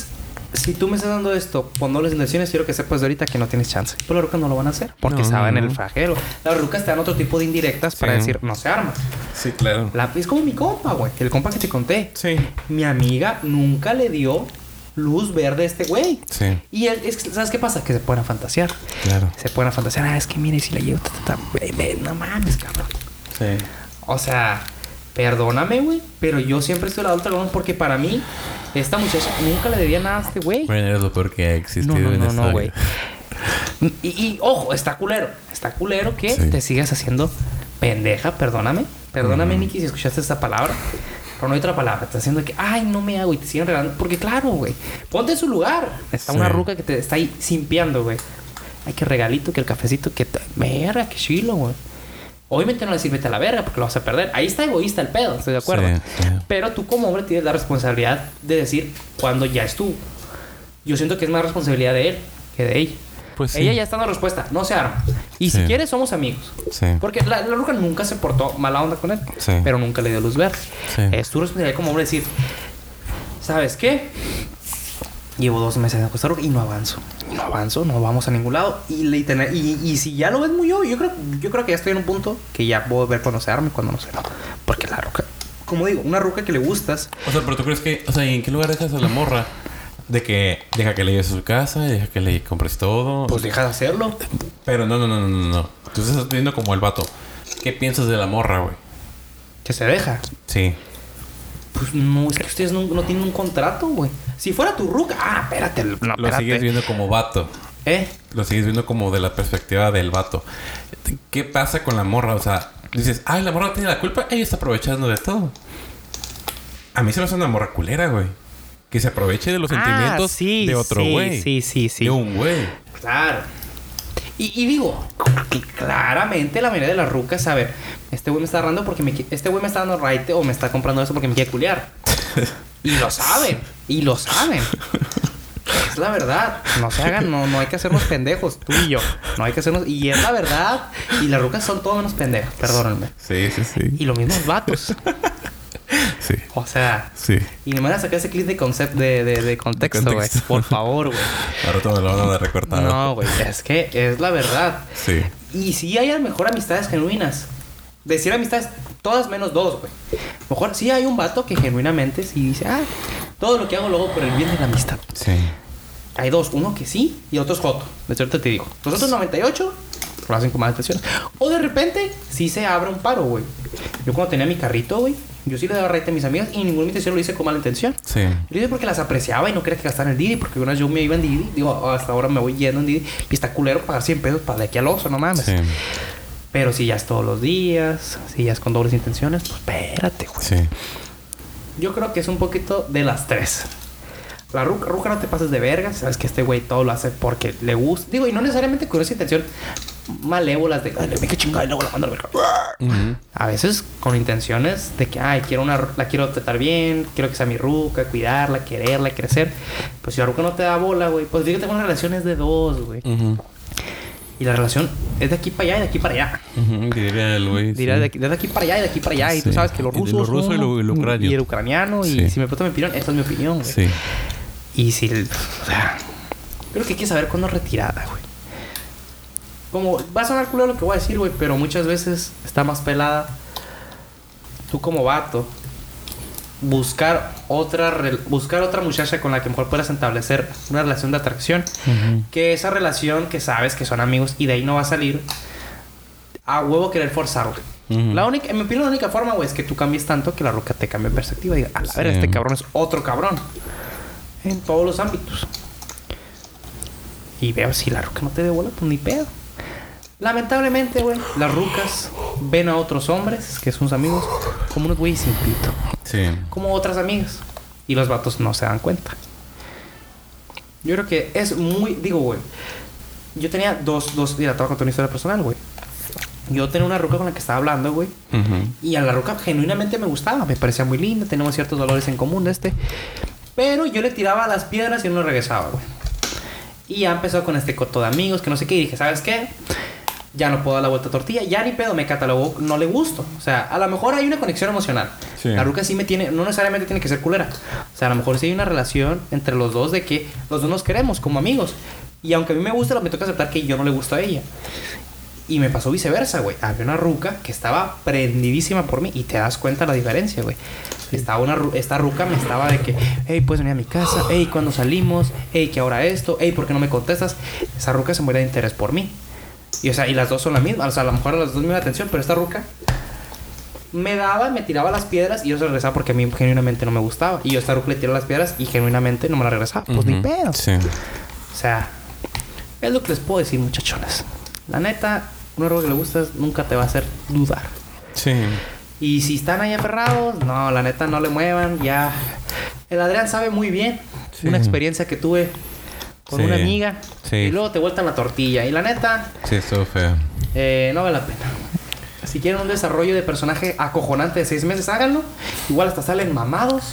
si tú me estás dando esto por nobles intenciones, quiero que sepas de ahorita que no tienes chance. Pero las rucas no lo van a hacer porque No, saben no, el flagelo. Las rucas te dan otro tipo de indirectas para decir: no se arma. Sí, claro. La- es como mi compa, güey. El compa que te conté. Sí. Mi amiga nunca le dio luz verde este güey. Sí. Y él, es que, ¿sabes qué pasa? Que se pueden a fantasear. Claro. Se pueden a fantasear. Ah, es que mire, si la llevo, ta, ta, ta, ve, ve, no mames, cabrón. Sí. O sea, perdóname, güey, pero yo siempre estoy lado del dragón porque para mí, esta muchacha nunca le debía nada a este güey. Bueno, eres lo peor que ha existido No, no, en no, esta no, güey. Y, y, ojo, está culero. Está culero que Sí. te sigas haciendo pendeja, perdóname. Perdóname, Ujú. Nicky, si escuchaste esta palabra. Pero no hay otra palabra. Te haciendo que, ay, no me hago y te siguen regalando. Porque, claro, güey. Ponte en su lugar. Está Sí. una ruca que te está ahí simpiando, güey. Ay, qué regalito, que el cafecito, que. te- Verga, qué chilo, güey. Obviamente no le vete a la verga porque lo vas a perder. Ahí está egoísta el pedo, estoy de acuerdo. Sí, sí. Pero tú como hombre tienes la responsabilidad de decir cuando ya estuvo. Yo siento que es más responsabilidad de él que de ella. Pues sí. Ella ya está dando respuesta, no se arma. Y si Sí. quieres, somos amigos. Sí. Porque la, la ruca nunca se portó mala onda con él, Sí. pero nunca le dio luz verde. Sí. Es tu responsabilidad como hombre decir, ¿sabes qué? Llevo dos meses en ruca y no avanzo. Y no avanzo, no vamos a ningún lado. Y, y, y si ya lo ves muy obvio, yo creo, yo creo que ya estoy en un punto que ya puedo ver cuando se arma y cuando no se arma. Porque la ruca, como digo, una ruca que le gustas, O sea, pero tú crees que, o sea, ¿y en qué lugar dejas a la morra? De que deja que le lleves a su casa, deja que le compres todo. pues deja de hacerlo. Pero no, no, no, no, no, no. Tú estás viendo como el vato. ¿Qué piensas de la morra, güey? Que se deja. Sí. Pues no, es que ustedes no, no tienen un contrato, güey. Si fuera tu ruca, ah, espérate, no, Lo sigues viendo como vato. ¿Eh? Lo sigues viendo como de la perspectiva del vato. ¿Qué pasa con la morra? O sea, dices, ay, la morra tiene la culpa, ella está aprovechando de todo. A mí se me hace una morra culera, güey. Que se aproveche de los Ah, sentimientos sí, de otro güey. sí, sí, sí. De un güey. Claro. Y, y digo, cl- claramente la mayoría de las rucas, a ver, este güey me está agarrando porque me, este güey me está dando raite o me está comprando eso porque me quiere culiar. y lo saben, y lo saben. Es la verdad. No se hagan, no, no hay que hacernos pendejos, tú y yo. No hay que hacernos. Y es la verdad. Y las rucas son todo menos pendejas, perdónenme. Sí, sí, sí. Y los mismos vatos. Sí. O sea, Sí. y me van a sacar ese clip de concept de, de, de contexto, güey. Por favor, güey. Ahora todo lo van a dar recortado. No, güey. Es que es la verdad. Sí. Y sí hay a lo mejor amistades genuinas. Decir amistades, todas menos dos, güey. Mejor sí hay un vato que genuinamente sí dice, ah, todo lo que hago lo hago por el bien de la amistad. Sí. Hay dos, uno que sí y otro es Joto. De cierto te digo. Los otros 98 lo hacen con malas intenciones. O de repente sí se abre un paro, güey. Yo cuando tenía mi carrito, güey, yo sí le daba raite a mis amigas y ninguna intención lo hice con mala intención. Sí. Lo hice porque las apreciaba y no quería que gastaran el Didi, porque una vez yo me iba en Didi, digo, hasta ahora me voy yendo en Didi y está culero pagar 100 pesos para de aquí al oso, no mames. Sí. Pero si ya es todos los días, si ya es con dobles intenciones, pues espérate, güey. Sí. Yo creo que es un poquito de las tres. La ruca, ruca no te pases de verga, sabes que este güey todo lo hace porque le gusta. Digo, y no necesariamente con esa intención malévolas de, ay, me que chingada y luego la mando a la verga. Ujú. A veces con intenciones de que, ay, quiero una, la quiero tratar bien, quiero que sea mi ruca, cuidarla, quererla, crecer. Pues si la ruca no te da bola, güey, pues fíjate con una relación es de dos, güey. Ujú. Y la relación es de aquí para allá y de aquí para allá. Ujú. Diría el güey. Sí. de, aquí, de aquí para allá y de aquí para allá. Y tú sabes que los rusos. lo ruso y lo- uno, ucranio. Y el ucraniano. Y si me preguntan mi opinión, esta es mi opinión, güey. Sí. Y si. el- O sea. Creo que hay que saber cuándo es retirada, güey. Como. Va a sonar culo lo que voy a decir, güey. Pero muchas veces está más pelada. Tú como vato. Buscar otra, buscar otra muchacha con la que mejor puedas establecer una relación de atracción. Que esa relación que sabes que son amigos y de ahí no va a salir. A huevo querer forzarlo. Ujú. La única, en mi opinión, la única forma, güey, es que tú cambies tanto que la roca te cambie perspectiva. Y diga, a la Sí. ver, este cabrón es otro cabrón. En todos los ámbitos. Y veo si la ruca no te dé bola, pues ni pedo. Lamentablemente, güey, las rucas ven a otros hombres, que son sus amigos, como unos güeyes sin pito. Sí. Como otras amigas. Y los vatos no se dan cuenta. Yo creo que es muy... Digo, güey. Yo tenía dos... dos mira, te voy a contar una historia personal, güey. Yo tenía una ruca con la que estaba hablando, güey. Y a la roca genuinamente me gustaba, me parecía muy linda, teníamos ciertos valores en común de este. Pero yo le tiraba las piedras y no regresaba, güey. Y ya empezó con este coto de amigos, que no sé qué, y dije, ¿sabes qué? Ya no puedo dar la vuelta a tortilla, ya ni pedo, me catalogó, no le gusto. O sea, a lo mejor hay una conexión emocional. Sí. La ruca sí me tiene, no necesariamente tiene que ser culera. O sea, a lo mejor sí hay una relación entre los dos de que los dos nos queremos como amigos. Y aunque a mí me gusta, me toca aceptar que yo no le gusto a ella. Y me pasó viceversa, güey. Había una ruca que estaba prendidísima por mí y te das cuenta la diferencia, güey. Estaba una esta ruca me estaba de que, hey, puedes venir a mi casa, hey, cuando salimos, hey, que ahora esto, hey, ¿por qué no me contestas? Esa ruca se muere de interés por mí. Y o sea, y las dos son la misma, o sea, a lo mejor a las dos me da atención, pero esta ruca me daba, me tiraba las piedras y yo se regresaba porque a mí genuinamente no me gustaba. Y yo a esta ruca le tiraba las piedras y genuinamente no me las regresaba. Pues ni pedo. Sí. O sea, es lo que les puedo decir, muchachones. La neta, un error que le gustas nunca te va a hacer dudar. Sí. Y si están ahí aferrados, no, la neta no le muevan, ya. El Adrián sabe muy bien Sí. una experiencia que tuve con Sí. una amiga. Sí. Y luego te vueltan la tortilla. Y la neta, Sí, estuvo feo. eh, no vale la pena. Si quieren un desarrollo de personaje acojonante de seis meses, háganlo. Igual hasta salen mamados.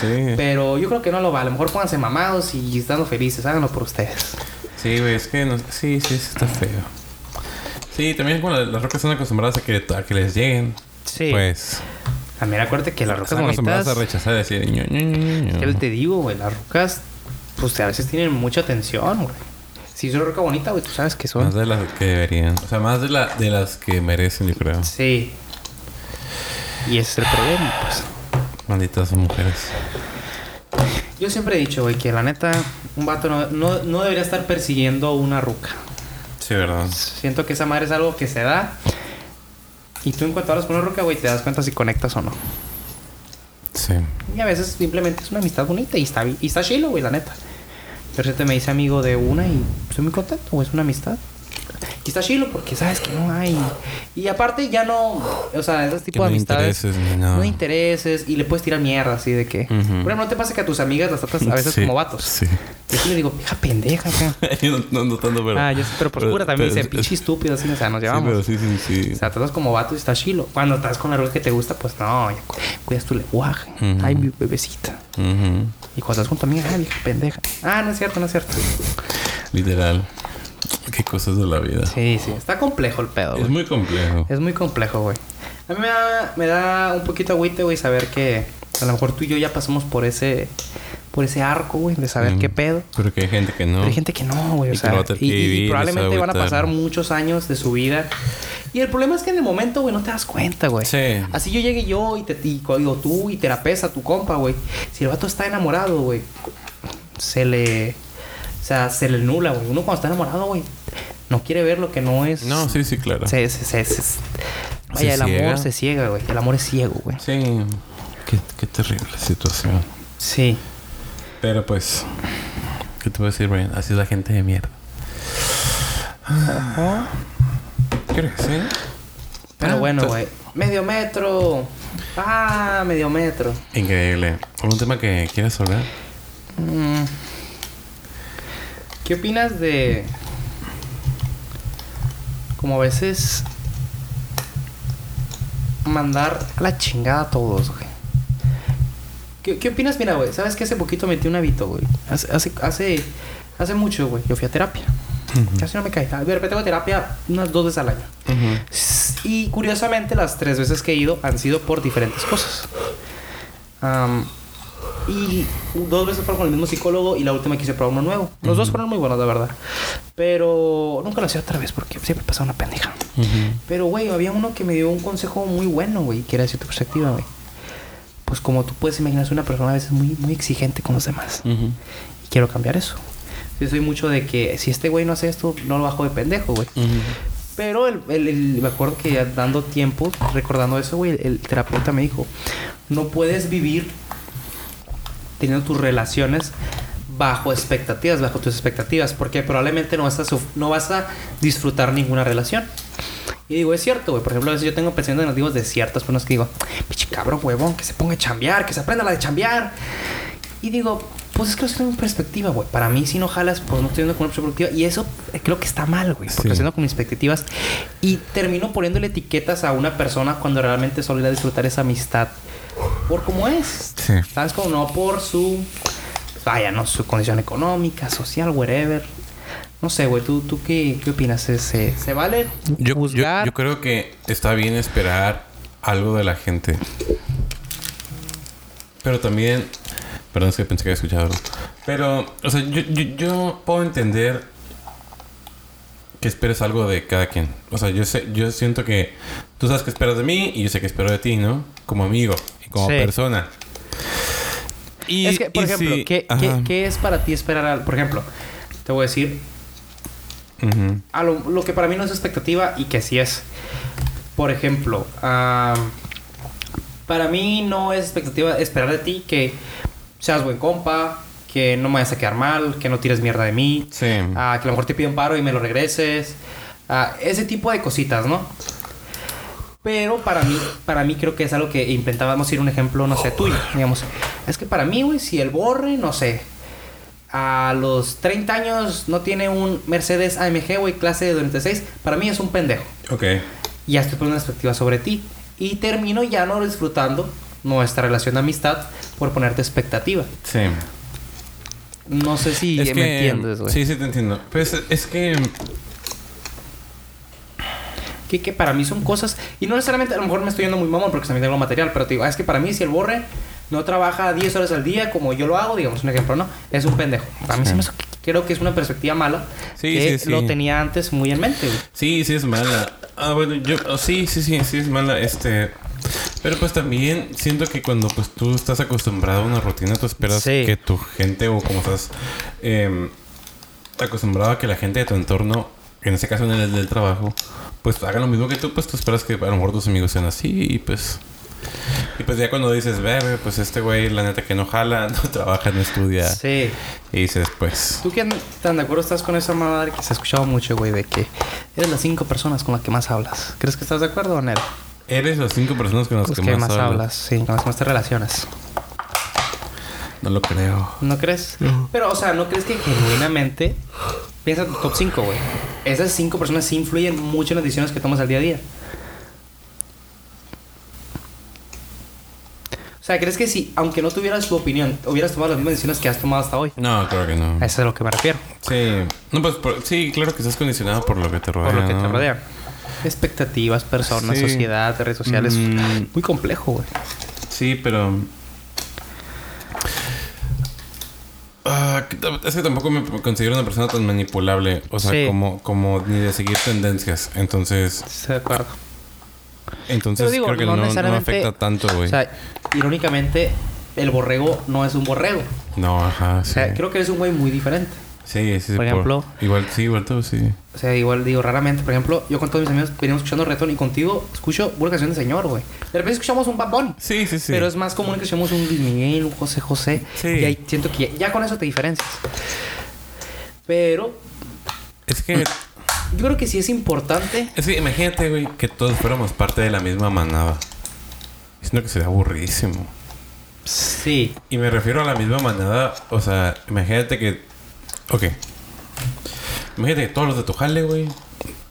Sí. Pero yo creo que no lo vale. A lo mejor pónganse mamados y estando felices. Háganlo por ustedes. Sí, güey, es que no... sí, sí, está feo. Sí, también cuando las rocas están acostumbradas a que, a que les lleguen, Sí. pues También acuérdate que las rocas están acostumbradas a rechazar y decir ño, ño, ño, ño. ¿Qué te digo, güey? Las rocas, pues a veces tienen mucha atención, güey. Si es una roca bonita, güey, tú sabes que son. Más de las que deberían. O sea, más de, la, de las que merecen, yo creo. Sí. Y ese es el problema, pues. Malditas mujeres. Yo siempre he dicho, güey, que la neta, un vato no, no, no debería estar persiguiendo una ruca. Sí, ¿verdad? Siento que esa madre es algo que se da. Y tú en cuanto hablas con una ruca, güey, te das cuenta si conectas o no. Sí. Y a veces simplemente es una amistad bonita y está, y está chilo, güey, la neta. De repente me hice amigo de una y estoy muy contento, es una amistad. Y está chilo porque sabes que no hay. Y aparte ya no, o sea, ese tipo no de hay amistades. intereses. No hay intereses y le puedes tirar mierda así de que. Ujú. Por ejemplo, ¿no te pasa que a tus amigas las tratas a veces Sí, como vatos? Sí. Yo sí le digo, hija pendeja, acá. yo no, no tanto, pero... ah, yo sé, pero por pura también dice, pinche estúpido, así, o sea, nos Sí, llevamos. pero sí, sí, sí. O sea, tratas como vato y está chilo. Cuando estás con la ruca que te gusta, pues no, ya cu- cuidas tu lenguaje. Ay, mi bebecita. Y cuando estás con tu amiga, ay, vieja pendeja. Ah, no es cierto, no es cierto. Literal. Qué cosas de la vida. Sí, sí. Está complejo el pedo, Es güey. muy complejo. Es muy complejo, güey. A mí me da, me da un poquito agüite, güey, saber que a lo mejor tú y yo ya pasamos por ese por ese arco, güey, de saber Mm. qué pedo. Pero que hay gente que no. Pero hay gente que no, güey. O sea, y, que y vivir, probablemente van a pasar muchos años de su vida. Y el problema es que en el momento, güey, no te das cuenta, güey. Sí. Así yo llegué yo y te y, digo tú y terapeuta a tu compa, güey. Si el vato está enamorado, güey, se le. O sea, se le nula, güey. Uno cuando está enamorado, güey, no quiere ver lo que no es. No, sí, sí, claro. Se, se, se, se- Vaya, el ciega. amor se ciega, güey. El amor es ciego, güey. Sí. Qué, qué terrible situación. Sí. Pero pues. ¿Qué te voy a decir, Brian? Así es la gente de mierda. ¿Crees que sí? Pero Ah, bueno, pues- güey. Medio metro. Ah, medio metro. Increíble. ¿Algún tema que quieras hablar? Mm. ¿Qué opinas de... Como a veces... Mandar a la chingada a todos, güey. ¿Qué, qué opinas? Mira, güey. ¿Sabes que hace poquito metí un hábito, güey? Hace, hace, hace, hace mucho, güey. Yo fui a terapia. Casi no me cae. De repente hago terapia unas dos veces al año. Y curiosamente, las tres veces que he ido han sido por diferentes cosas. Am, y dos veces fueron con el mismo psicólogo y la última quise probar uno nuevo. Los dos fueron muy buenos, la verdad. Pero nunca lo hacía otra vez porque siempre pasa una pendeja. Pero, güey, había uno que me dio un consejo muy bueno, güey, que era decir tu perspectiva, güey. Pues como tú puedes imaginar, soy una persona a veces muy, muy exigente con los demás. Y quiero cambiar eso. Yo soy mucho de que si este güey no hace esto, no lo bajo de pendejo, güey. Pero el, el- el- me acuerdo que ya dando tiempo, recordando eso, güey, el, terapeuta me dijo, no puedes vivir teniendo tus relaciones bajo expectativas, bajo tus expectativas, porque probablemente no vas a, no vas a disfrutar ninguna relación. Y digo, es cierto, güey. Por ejemplo, a veces yo tengo pensamientos negativos de ciertas personas que digo, pinche cabrón, huevón, que se ponga a chambear, que se aprenda la de chambear. Y digo, pues es que lo estoy en perspectiva, güey. Para mí, si no jalas, pues no estoy viendo con una perspectiva. Y eso eh, creo que está mal, güey. Porque Sí. haciendo con mis expectativas. Y termino poniéndole etiquetas a una persona cuando realmente solo ir a disfrutar esa amistad por cómo es. Sí. ¿Sabes? Como no por su. Vaya, no, su condición económica, social, whatever. No sé, güey. ¿Tú, tú qué, qué opinas? ¿Se, se, se vale Yo, yo, creo que está bien esperar algo de la gente. Pero también... Perdón, es que pensé que había escuchado algo. Pero, o sea, yo, yo, yo puedo entender que esperes algo de cada quien. O sea, yo sé, yo siento que tú sabes que esperas de mí y yo sé que espero de ti, ¿no? Como amigo y como Sí. persona. Y, es que, por y ejemplo, sí, ¿qué, qué, qué es para ti esperar al... Por ejemplo, te voy a decir Ujú. a lo, lo que para mí no es expectativa y que sí es. Por ejemplo, ah, para mí no es expectativa esperar de ti que seas buen compa, que no me vayas a quedar mal, que no tires mierda de mí, Sí. ah, que a lo mejor te pido un paro y me lo regreses. ah, ese tipo de cositas, ¿no? Pero para mí, para mí creo que es algo que intentábamos ir un ejemplo, no sé, tuyo. Digamos, es que para mí, güey, si el borre, no sé, a los 30 años no tiene un Mercedes AMG, güey, clase de 96, para mí es un pendejo. Ok. Ya estoy poniendo una expectativa sobre ti. Y termino ya no disfrutando nuestra relación de amistad por ponerte expectativa. Sí. No sé si es me entiendes, güey. Sí, sí te entiendo. Pues es que... Que, que para mí son cosas... Y no necesariamente, a lo mejor me estoy yendo muy mamón porque también tengo material, pero te digo, ah, es que para mí si el borre no trabaja 10 horas al día como yo lo hago, digamos un ejemplo, ¿no? Es un pendejo. Para mí Sí. se me hace- creo que es una perspectiva mala Sí, que sí, sí. lo tenía antes muy en mente, güey. Sí, sí es mala. Ah, bueno, yo... oh, sí, sí, sí, sí es mala. Este... Pero pues también siento que cuando pues tú estás acostumbrado a una rutina, tú esperas Sí. que tu gente o como estás em, acostumbrado a que la gente de tu entorno, en este caso en el del trabajo, pues hagan lo mismo que tú, pues tú esperas que a lo mejor tus amigos sean así y pues... Y pues ya cuando dices, ver, pues este güey la neta que no jala, no trabaja, no estudia. Sí. Y dices, pues... ¿Tú qué tan de acuerdo estás con esa madre que se ha escuchado mucho, güey, de que eres las cinco personas con las que más hablas? ¿Crees que estás de acuerdo o no? Eres las cinco personas con las que, que más, más hablas. hablas, sí, con las que más te relacionas. No lo creo. ¿No crees? Pero, o sea, ¿no crees que genuinamente... Piensa en tu top 5, güey. Esas cinco personas sí influyen mucho en las decisiones que tomas al día a día. O sea, ¿crees que si, aunque no tuvieras su opinión, hubieras tomado las mismas decisiones que has tomado hasta hoy? No, claro que no. Eso es a lo que me refiero. Sí. No, pues por- sí, claro que estás condicionado por lo que te rodea. Por lo que te rodea. Expectativas, personas, Sí. sociedad, redes sociales. Mm. Muy complejo, güey. Sí, pero. Ah, es que tampoco me considero una persona tan manipulable. O sea, Sí. como, como ni de seguir tendencias. Entonces, Estoy de acuerdo. entonces digo, creo que no no, no necesariamente- afecta tanto, güey. O sea, irónicamente, el borrego no es un borrego. no, ajá, O sí. sea, creo que eres un güey muy diferente. Sí, sí, por ejemplo- Igual, sí, igual tú, sí. O sea, igual digo, raramente, por ejemplo, yo con todos mis amigos venimos escuchando reggaetón y contigo escucho una canción de señor, güey. De repente escuchamos un Bad Bunny. Sí, sí, sí. Pero es más común que escuchemos un Luis Miguel, un José José. Sí. Y ahí siento que ya, ya con eso te diferencias. Pero Es que. yo creo que sí es importante. Es que imagínate, güey, que todos fuéramos parte de la misma manada. Siento que sería aburridísimo. Sí. Y me refiero a la misma manada, o sea, imagínate que. Ok. Imagínate que todos los de tu jale, güey.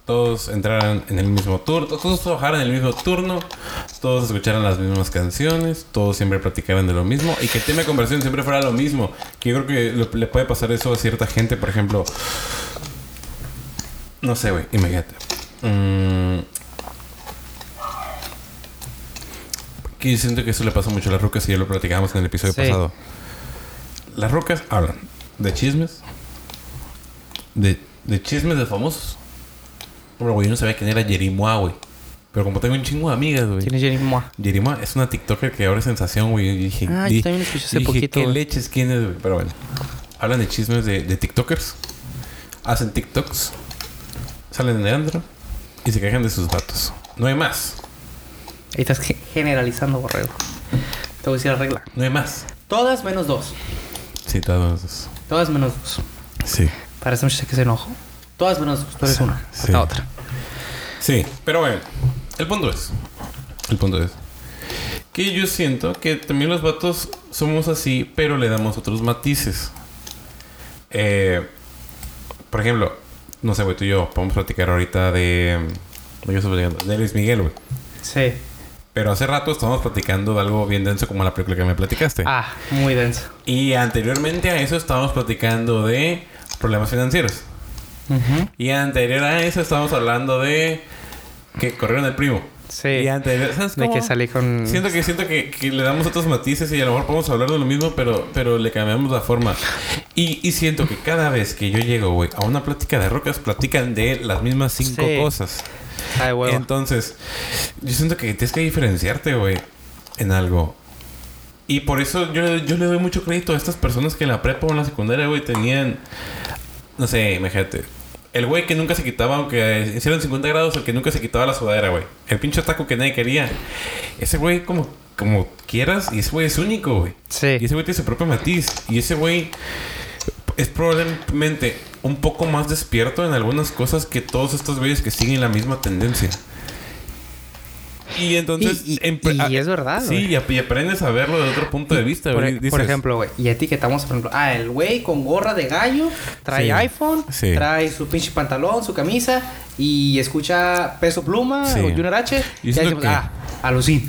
Todos entraran en el mismo turno. Todos trabajaran en el mismo turno. Todos escucharan las mismas canciones. Todos siempre platicaran de lo mismo. Y que el tema de conversación siempre fuera lo mismo. Que yo creo que le puede pasar eso a cierta gente. Por ejemplo. No sé, güey. Imagínate. Mm, que yo siento que eso le pasa mucho a las rucas y ya lo platicábamos en el episodio Sí. pasado. Las rucas hablan de chismes, de, de chismes de famosos. Bueno, güey, yo no sabía quién era Jerimoa, güey. Pero como tengo un chingo de amigas, güey. ¿Quién es Jenny Moa? Jerimoa es una TikToker que ahora es sensación, güey. Y dije, Ah, yo también escuché hace dije, poquito, ¿Qué leches quién es, güey? Pero bueno. Hablan de chismes de, de TikTokers. Hacen TikToks. Salen de andro. Y se quejan de sus datos. No hay más. Ahí estás ge- generalizando, borrego. Te voy a decir la regla. No hay más. Todas menos dos. Sí, todos. Todas menos dos. Sí. Para esta muchacha que se enojó. Todas menos. Tú eres Sí, una. sí. Falta otra. Sí, pero bueno, el punto es, el punto es que yo siento que también los vatos somos así, pero le damos otros matices. Eh, por ejemplo, no sé, güey, tú y yo podemos platicar ahorita de, ¿de qué estamos platicando? De Luis Miguel, güey. Sí. Pero hace rato estábamos platicando de algo bien denso como la película que me platicaste. Ah, muy denso. Y anteriormente a eso estábamos platicando de problemas financieros. Y anterior a eso estábamos hablando de que corrieron el primo. Sí. Y anterior, ¿sabes De cómo? que salí con. Siento que siento que, que le damos otros matices y a lo mejor podemos hablar de lo mismo, pero, pero le cambiamos la forma. Y, y siento que cada vez que yo llego, güey, a una plática de rocas, platican de las mismas cinco Sí. cosas. Ay. Entonces, yo siento que tienes que diferenciarte, güey, en algo. Y por eso yo, le- yo le doy mucho crédito a estas personas que en la prepa o en la secundaria, güey, tenían. No sé, imagínate. El güey que nunca se quitaba, aunque hicieran 50 grados, el que nunca se quitaba la sudadera, güey. El pinche taco que nadie quería. Ese güey, como, como quieras, y ese güey es único, güey. Sí. Y ese güey tiene su propio matiz. Y ese güey es probablemente un poco más despierto en algunas cosas que todos estos güeyes que siguen la misma tendencia. Y entonces... Y- y es verdad, Sí, y, ap- y aprendes a verlo de otro punto de vista, Por, Dices, ejemplo, güey, y etiquetamos, por ejemplo, ah, el güey con gorra de gallo, trae Sí. iPhone, Sí. trae su pinche pantalón, su camisa y escucha Peso Pluma o Junior H. Y decimos, ah, alucin.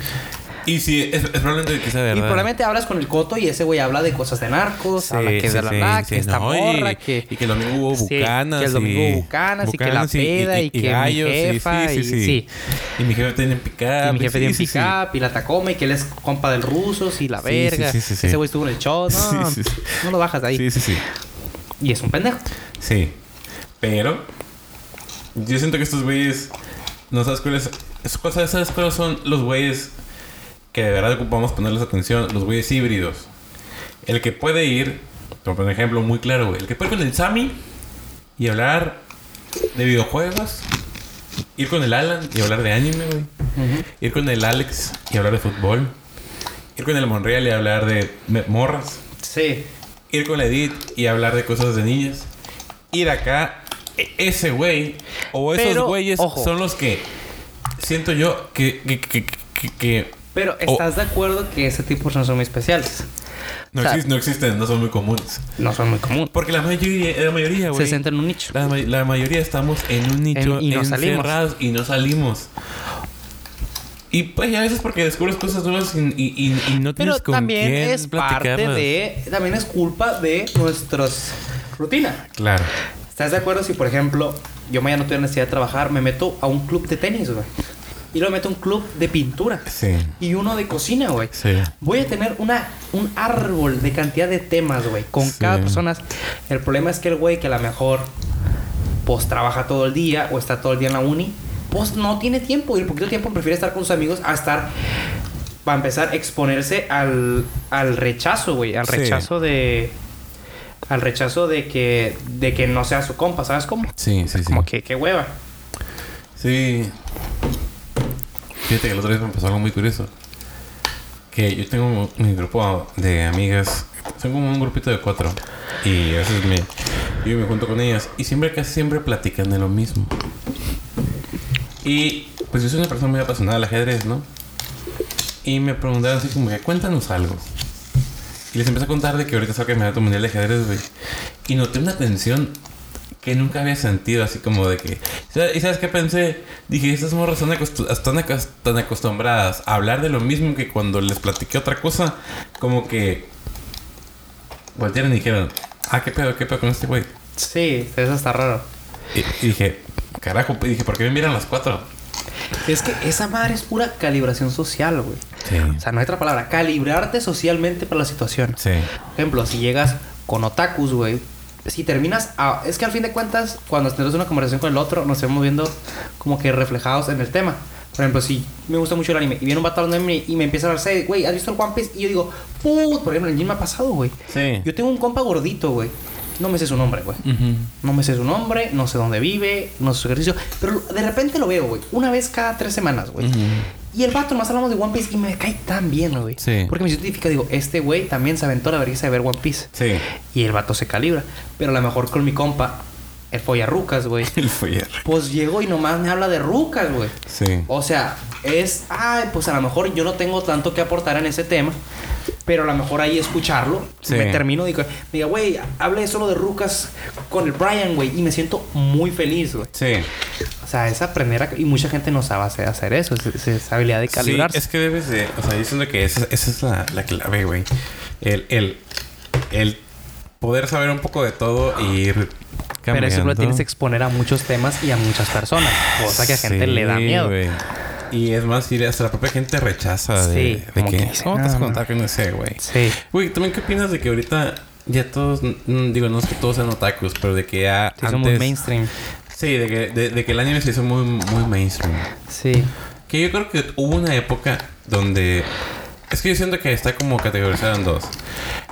Y sí, es, es probablemente que sea verdad. Y probablemente hablas con el coto y ese güey habla de cosas de narcos, Sí, habla que sí, de la sí, que esta no, y- morra, que... Y que el domingo hubo bucanas. que el domingo hubo bucanas y que la peda y que mi gallos, sí, jefa sí, y- sí. Y mi jefe tiene pick-up. y mi jefe tiene pick-up y la Tacoma y que él es compa del rusos y la verga. Ese güey estuvo en el show. No, no lo bajas de ahí. Sí, sí, sí. Y es un pendejo. Sí. Pero yo siento que estos güeyes no sabes cuáles es- ¿sabes, sabes cuáles son los güeyes que de verdad ocupamos ponerles atención, los güeyes híbridos. El que puede ir, por un ejemplo muy claro, güey, el que puede ir con el Sammy y hablar de videojuegos, ir con el Alan y hablar de anime, güey. Ir con el Alex y hablar de fútbol. Ir con el Monreal y hablar de morras Sí. ir con la Edith y hablar de cosas de niñas. Ir acá, e- ese güey o esos Pero, güeyes ojo. son los que siento yo que, que, que, que- Pero Oh. ¿estás de acuerdo que ese tipo personas son muy especiales? no, O sea, exis- no existen, no son muy comunes. No son muy comunes. Porque la mayoría, la mayoría, güey. Se centran en un nicho. La, ma- la mayoría estamos en un nicho En- y no salimos. encerrados y no salimos. Y pues a veces porque descubres cosas nuevas y, y, y- y no tienes Pero con también quién es parte de... También es culpa de nuestras rutina. Claro. ¿Estás de acuerdo si, por ejemplo, yo mañana no tuviera necesidad de trabajar, me meto a un club de tenis, güey? Y luego me meto a un club de pintura. Sí. Y uno de cocina, güey. Sí. Voy a tener una, un árbol de cantidad de temas, güey. Con Sí. cada persona. El problema es que el güey que a lo mejor pues trabaja todo el día o está todo el día en la uni, pues no tiene tiempo. Y el poquito tiempo prefiere estar con sus amigos a estar, para empezar, exponerse al, al rechazo, güey. Al rechazo de... Al rechazo de que, de que no sea su compa, ¿sabes cómo? Sí, sí, sí. Como que, qué hueva. Sí. Fíjate que el otro día me pasó algo muy curioso. Que yo tengo mi grupo de amigas. Son como un grupito de cuatro. Y me, yo me junto con ellas. Y siempre, casi siempre platican de lo mismo. Y pues yo soy una persona muy apasionada al ajedrez, ¿no? Y me preguntaron así como que cuéntanos algo. Y les empecé a contar de que ahorita saca el mundial de ajedrez, güey. Y noté una tensión que nunca había sentido, así como de que... ¿sabes- ¿Y sabes qué pensé? Dije, estas morras están, acostu- están acos- tan acostumbradas a hablar de lo mismo que cuando les platiqué otra cosa, como que... Voltearon y dijeron, ah, qué pedo, qué pedo con este güey. Sí, eso está raro. Y, y dije, carajo, y dije, ¿por qué me miran las cuatro? Es que esa madre es pura calibración social, güey. Sí. O sea, no hay otra palabra. Calibrarte socialmente para la situación. Sí. Por ejemplo, si llegas con otakus, güey. Si terminas... a- es que al fin de cuentas, cuando tenemos una conversación con el otro, nos estamos viendo como que reflejados en el tema. Por ejemplo, si me gusta mucho el anime y viene un vato anime y me empieza a hablar, "Say, güey, ¿has visto el One Piece? Y yo digo, put, por ejemplo, el me ha pasado, güey. Sí. Yo tengo un compa gordito, güey. No me sé su nombre, güey. No me sé su nombre, no sé dónde vive, no sé su ejercicio. Pero de repente lo veo, güey. Una vez cada tres semanas, güey. Ujú. Y el vato, nomás hablamos de One Piece y me cae tan bien, güey. Sí. Porque me identifica, digo, este güey también se aventó la vergüenza de ver One Piece. Sí. Y el vato se calibra. Pero a lo mejor con mi compa, el follarrucas, güey. El foller. Pues llegó y nomás me habla de rucas, güey. Sí. O sea, es, ay, pues a lo mejor yo no tengo tanto que aportar en ese tema, pero a lo mejor ahí escucharlo, Sí. me termino y digo, diga, güey, hablé solo de rucas con el Brian, güey, y me siento muy feliz, güey. Sí. O sea, es aprender a, y mucha gente no sabe hacer, hacer eso, es, es esa habilidad de calibrarse. Sí, es que debes de... O sea, siento que esa, esa es la, la clave, güey. El, el, el poder saber un poco de todo y ir pero eso lo cambiando. tienes que exponer a muchos temas y a muchas personas, cosa que a gente Sí, le da miedo. güey. Y es más, ir hasta la propia gente rechaza de, Sí, de que... que dice, ¿Cómo te vas a "No, contar que no sé, güey? Sí. Güey, ¿también qué opinas de que ahorita ya todos... mm, digo, no es que todos sean otakus, pero de que ya Sí, somos antes... mainstream. Sí, de que, de, de que el anime se hizo muy, muy mainstream. Sí. Que yo creo que hubo una época donde Es que yo siento que está como categorizado en dos.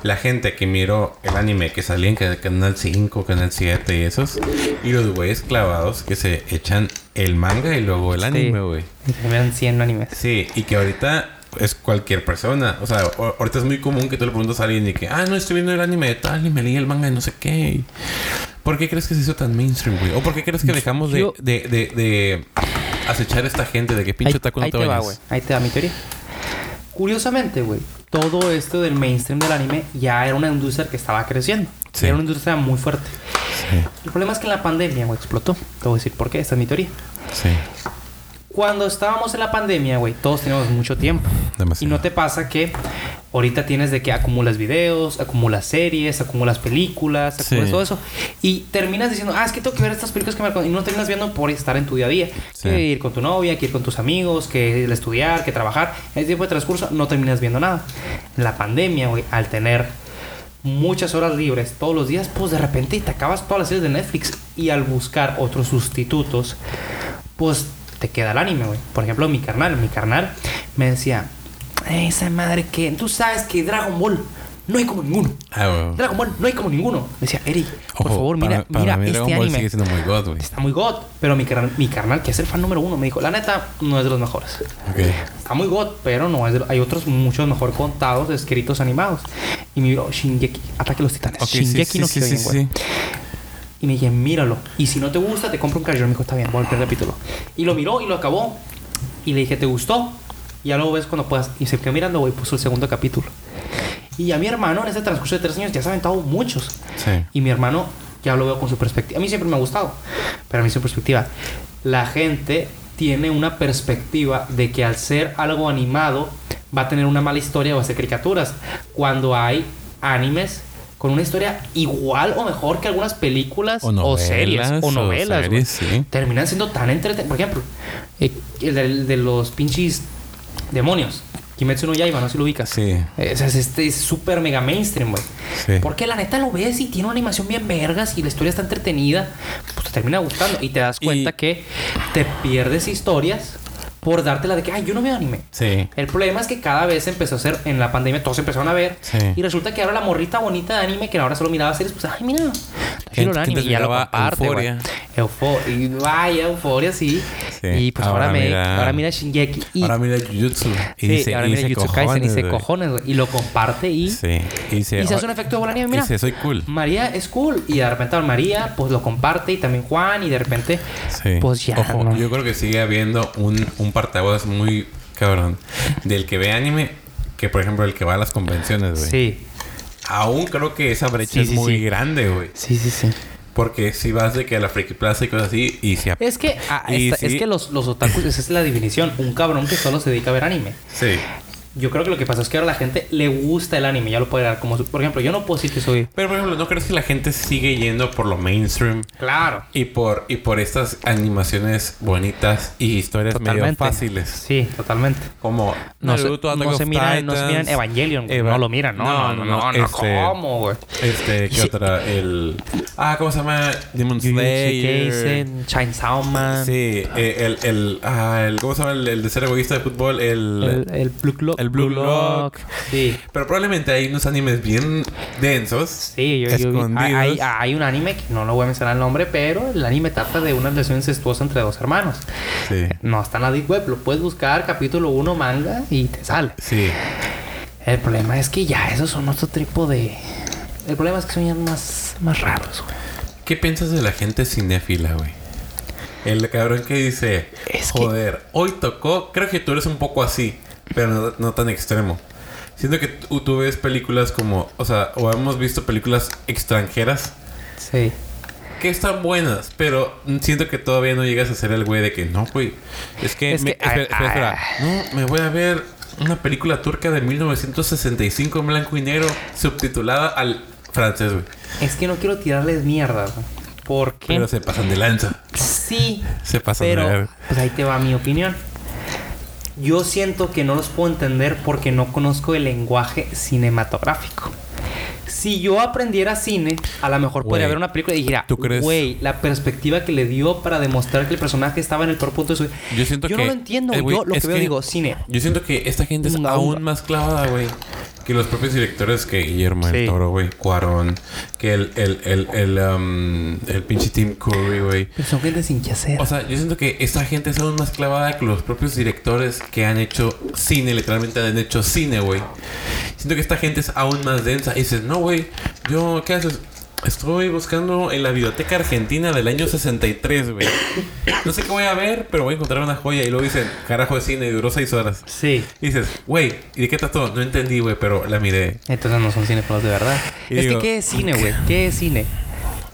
La gente que miró el anime que salía en ca- Canal 5, Canal 7 y esos. Y los güeyes clavados que se echan el manga y luego el anime, güey. Y que me dan 100 animes. Sí, y que ahorita es cualquier persona. O sea, ahorita es muy común que tú le preguntas a alguien y que, ah, no, estoy viendo el anime de tal y me leí el manga de no sé qué. ¿Por qué crees que se hizo tan mainstream, güey? ¿O por qué crees que dejamos de, de, de, de acechar a esta gente de que pinche no ahí te va, güey. Ahí te da mi teoría. Curiosamente, güey, todo esto del mainstream del anime ya era una industria que estaba creciendo. Sí. Era una industria muy fuerte. Sí, El problema es que en la pandemia, güey, explotó. Te voy a decir por qué. Esta es mi teoría. sí. Cuando estábamos en la pandemia, güey, todos teníamos mucho tiempo. Demasiado. Y no te pasa que ahorita tienes de que acumulas videos, acumulas series, acumulas películas, acumulas Sí. todo eso. Y terminas diciendo, ah, es que tengo que ver estas películas que me recom-". Y no terminas viendo por estar en tu día a día. Sí. Que ir con tu novia, que ir con tus amigos, que el estudiar, que trabajar. En ese tiempo de transcurso no terminas viendo nada. La pandemia, güey, al tener muchas horas libres todos los días, pues de repente te acabas todas las series de Netflix. Y al buscar otros sustitutos, pues te queda el anime, güey. Por ejemplo, mi carnal, mi carnal me decía, esa madre que tú sabes que Dragon Ball no hay como ninguno. Ah, güey. Dragon Ball no hay como ninguno. Me decía, Eric, por Ojo, favor, mira, para- para mira este Dragon Ball anime. sigue siendo muy god, güey. Está muy god, pero mi carnal, mi carnal, que es el fan número uno, me dijo, la neta, no es de los mejores. Ok. Está muy god, pero no es de- hay otros muchos mejor contados, escritos, animados. Y me miró, Shingeki, Ataque a los Titanes. Ok, sí, Shingeki sí, no sí, Kyojin, sí, sí. Y me dije, míralo. Y si no te gusta, te compro un cariño. Me dijo, está bien, voy al primer capítulo. Y lo miró y lo acabó. Y le dije, ¿te gustó? Y ya luego ves cuando puedas. Y se quedó mirando, güey, puso el segundo capítulo. Y a mi hermano, en ese transcurso de tres años, ya se ha aventado muchos. Sí. Y mi hermano ya lo veo con su perspectiva. A mí siempre me ha gustado, pero a mí su perspectiva. La gente tiene una perspectiva de que al ser algo animado va a tener una mala historia o va a ser caricaturas. Cuando hay animes con una historia igual o mejor que algunas películas O o, novelas, series o o novelas. güey. series, sí. Terminan siendo tan entretenidas. Por ejemplo, eh, el de, el de los pinches demonios. Kimetsu no Yaiba, no sé si lo ubicas. Sí. Eh, o sea, es este es súper mega mainstream, güey. Sí. Porque la neta lo ves y tiene una animación bien vergas y la historia está entretenida. Pues te termina gustando y te das Y- cuenta que te pierdes historias por dártela de que, ay, yo no veo anime. Sí. El problema es que cada vez empezó a ser, en la pandemia todos empezaron a ver. Sí. Y resulta que ahora la morrita bonita de anime, que ahora solo miraba series, pues, ay, mira. Quiero el anime. Y ya lo comparte, güey. Euphoria. Eufo- y vaya, euforia, sí. Sí. Y pues ahora, Ahora me, mira- ahora mira Shingeki. Y, Ahora mira Jujutsu. Y sí, dice, ahora y mira Jujutsu Kaisen y dice cojones. Y lo comparte y... Sí. Y dice, Y se hace un efecto de bola nieve, mira. Dice, soy cool. María es cool. Y de repente María, pues lo comparte. Y también Juan. Y de repente, Sí. pues ya. Ojo, ¿no? yo creo que sigue habiendo un, un partaguas muy cabrón. Del que ve anime, que por ejemplo el que va a las convenciones, güey. Sí. Aún creo que esa brecha Sí, es sí, muy sí. grande, güey. Sí, sí, sí. Porque si vas de que a la Friki Plaza y cosas así, y ap- Es que, ah, esta- es que los, los otakus, esa es la definición. Un cabrón que solo se dedica a ver anime. Sí. Yo creo que lo que pasa es que ahora la gente le gusta el anime. Ya lo puede dar como... su- Por ejemplo, yo no puedo decir que soy... Pero por ejemplo, ¿no crees que la gente sigue yendo por lo mainstream? Claro. Y por, y por estas animaciones bonitas y historias medio Totalmente. fáciles. Sí, totalmente. Como No, se, Naruto, no of se miran, no se miran Evangelion. Eva- no lo miran. No, no, no. no, no, este- ¿Cómo, güey? Este, ¿qué Sí. otra? El... Ah, ¿cómo se llama? Demon Slayer. Chainsaw Man. Sí, eh, el, el, ah, el, ¿cómo se llama? El, el de ser egoísta de fútbol, el... El, el Blue Lock. el Blue Lock. Sí. Pero probablemente hay unos animes bien densos. Sí, yo, yo vi- Escondidos. hay, hay, hay un anime que no lo voy a mencionar el nombre, pero el anime trata de una relación incestuosa entre dos hermanos. Sí. No está en la Deep Web, lo puedes buscar capítulo 1 manga y te sale. Sí. El problema es que ya esos son otro tipo de. El problema es que son ya más, más raros, güey. ¿Qué piensas de la gente cinéfila, güey? El cabrón que dice, Es que- joder, hoy tocó, creo que tú eres un poco así, pero no, no tan extremo. Siento que tú, ves películas como, o sea, o hemos visto películas extranjeras Sí. que están buenas, pero siento que todavía no llegas a ser el güey de que no, güey. Es que, Es me- que- espera, espera, espera. no, me voy a ver una película turca de 1965 en blanco y negro, subtitulada al francés, güey. Es que no quiero tirarles mierda. Porque. Pero se pasan de lanza. Sí. Se pasan de Pero, ver. pues ahí te va mi opinión. Yo siento que no los puedo entender porque no conozco el lenguaje cinematográfico. Si yo aprendiera cine, a lo mejor podría ver una película y dijera, güey, la perspectiva que le dio para demostrar que el personaje estaba en el peor punto de su vida. Yo siento que. no lo entiendo, eh. Yo lo es que veo digo, cine. Yo siento que esta gente es aún más clavada, güey. Que los propios directores que Guillermo Sí. del Toro, güey. Cuarón. Que el, el, el, el, um, el pinche Tim Curry, güey. Son gente sin que hacer. O sea, yo siento que esta gente es aún más clavada que los propios directores que han hecho cine, literalmente han hecho cine, güey. Siento que esta gente es aún más densa. Y dices, no, güey, yo, ¿qué haces? Estoy buscando en la biblioteca argentina del año 63, güey. No sé qué voy a ver, pero voy a encontrar una joya. Y luego dicen, carajo de cine, duró seis horas. sí. Y dices, güey, ¿y de qué trató? No entendí, güey, pero la miré. Entonces no son cinéfilos de verdad. Y es digo- que, ¿qué es cine, güey? ¿Qué es cine?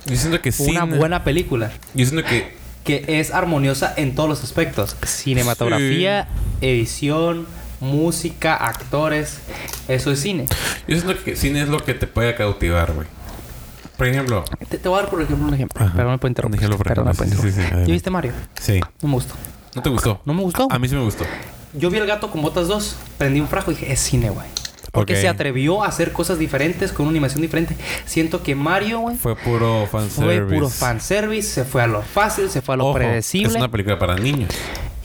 Yo siento que cine... Una buena película. Yo siento que... que es armoniosa en todos los aspectos. Cinematografía, edición, música, actores. Eso es cine. Yo siento que cine es lo que te puede cautivar, güey. Por ejemplo... Te, te voy a dar, por ejemplo, un ejemplo. Ajá. Perdón, me puedo interrumpir. Un ejemplo, por Perdón, me ejemplo. puedo Sí, sí, sí, interrumpir. adelante. ¿Ya viste Mario? Sí. No me gustó. ¿No te gustó? No me gustó. A mí sí me gustó. Yo vi el gato con botas 2, prendí un frajo y dije, es cine, güey. Porque se atrevió a hacer cosas diferentes con una animación diferente. Siento que Mario, güey, Fue puro fue fanservice. puro fanservice, se fue a lo fácil, se fue a lo Ojo, predecible. Es una película para niños.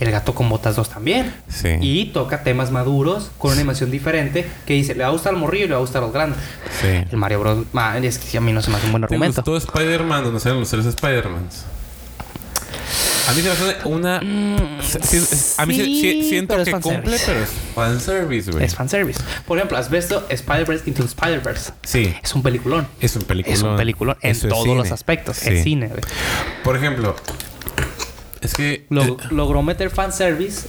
El gato con botas 2 también. Sí. Y toca temas maduros con una animación diferente que dice, le va a gustar al morrillo y le va a gustar a los grandes. Sí. El Mario Bros. es que a mí no se me hace un buen ¿Te argumento. gustó Spider-Man donde salen los tres Spider-Mans? A mí se me hace una... sí, a mí sí- siento que cumple, pero es fanservice, güey. Es fanservice. Por ejemplo, ¿has visto Spider-Verse Into Spider-Verse? Sí. Es un peliculón. Es un peliculón. Es un peliculón en Eso todos los aspectos. Es cine, güey. Por ejemplo... Es que... Log- eh, logró meter fanservice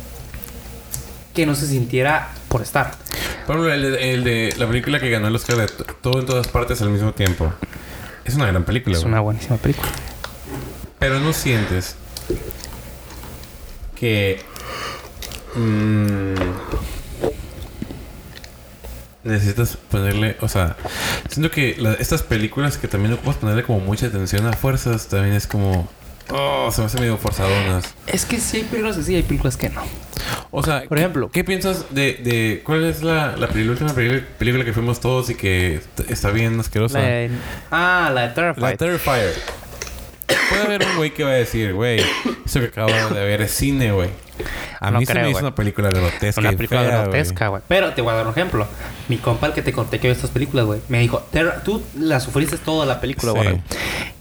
que no se sintiera por estar. por ejemplo, el, de- el de la película que ganó el Oscar de Todo en todas partes al mismo tiempo. Es una gran película, Es güey. una buenísima película. Pero no sientes que mm, necesitas ponerle, o sea, siento que la- estas películas que también ocupas ponerle como mucha atención a fuerzas, también es como, oh, se me hace medio forzadonas. Es que sí hay películas que sí, hay películas que no. O sea, Por ejemplo. ¿qué piensas de, de cuál es la, la, la última película que fuimos todos y que est- está bien asquerosa? La de- ah, la de Terrified. La Terrifier. Puede haber un güey que va a decir, güey, eso que acabo de ver es cine, güey. A No mí se creo, me hizo güey. una película grotesca. Una película fea, grotesca, güey. Pero te voy a dar un ejemplo. Mi compa, el que te conté que vio estas películas, güey, me dijo, "Ter- tú la sufriste toda la película, Sí. güey.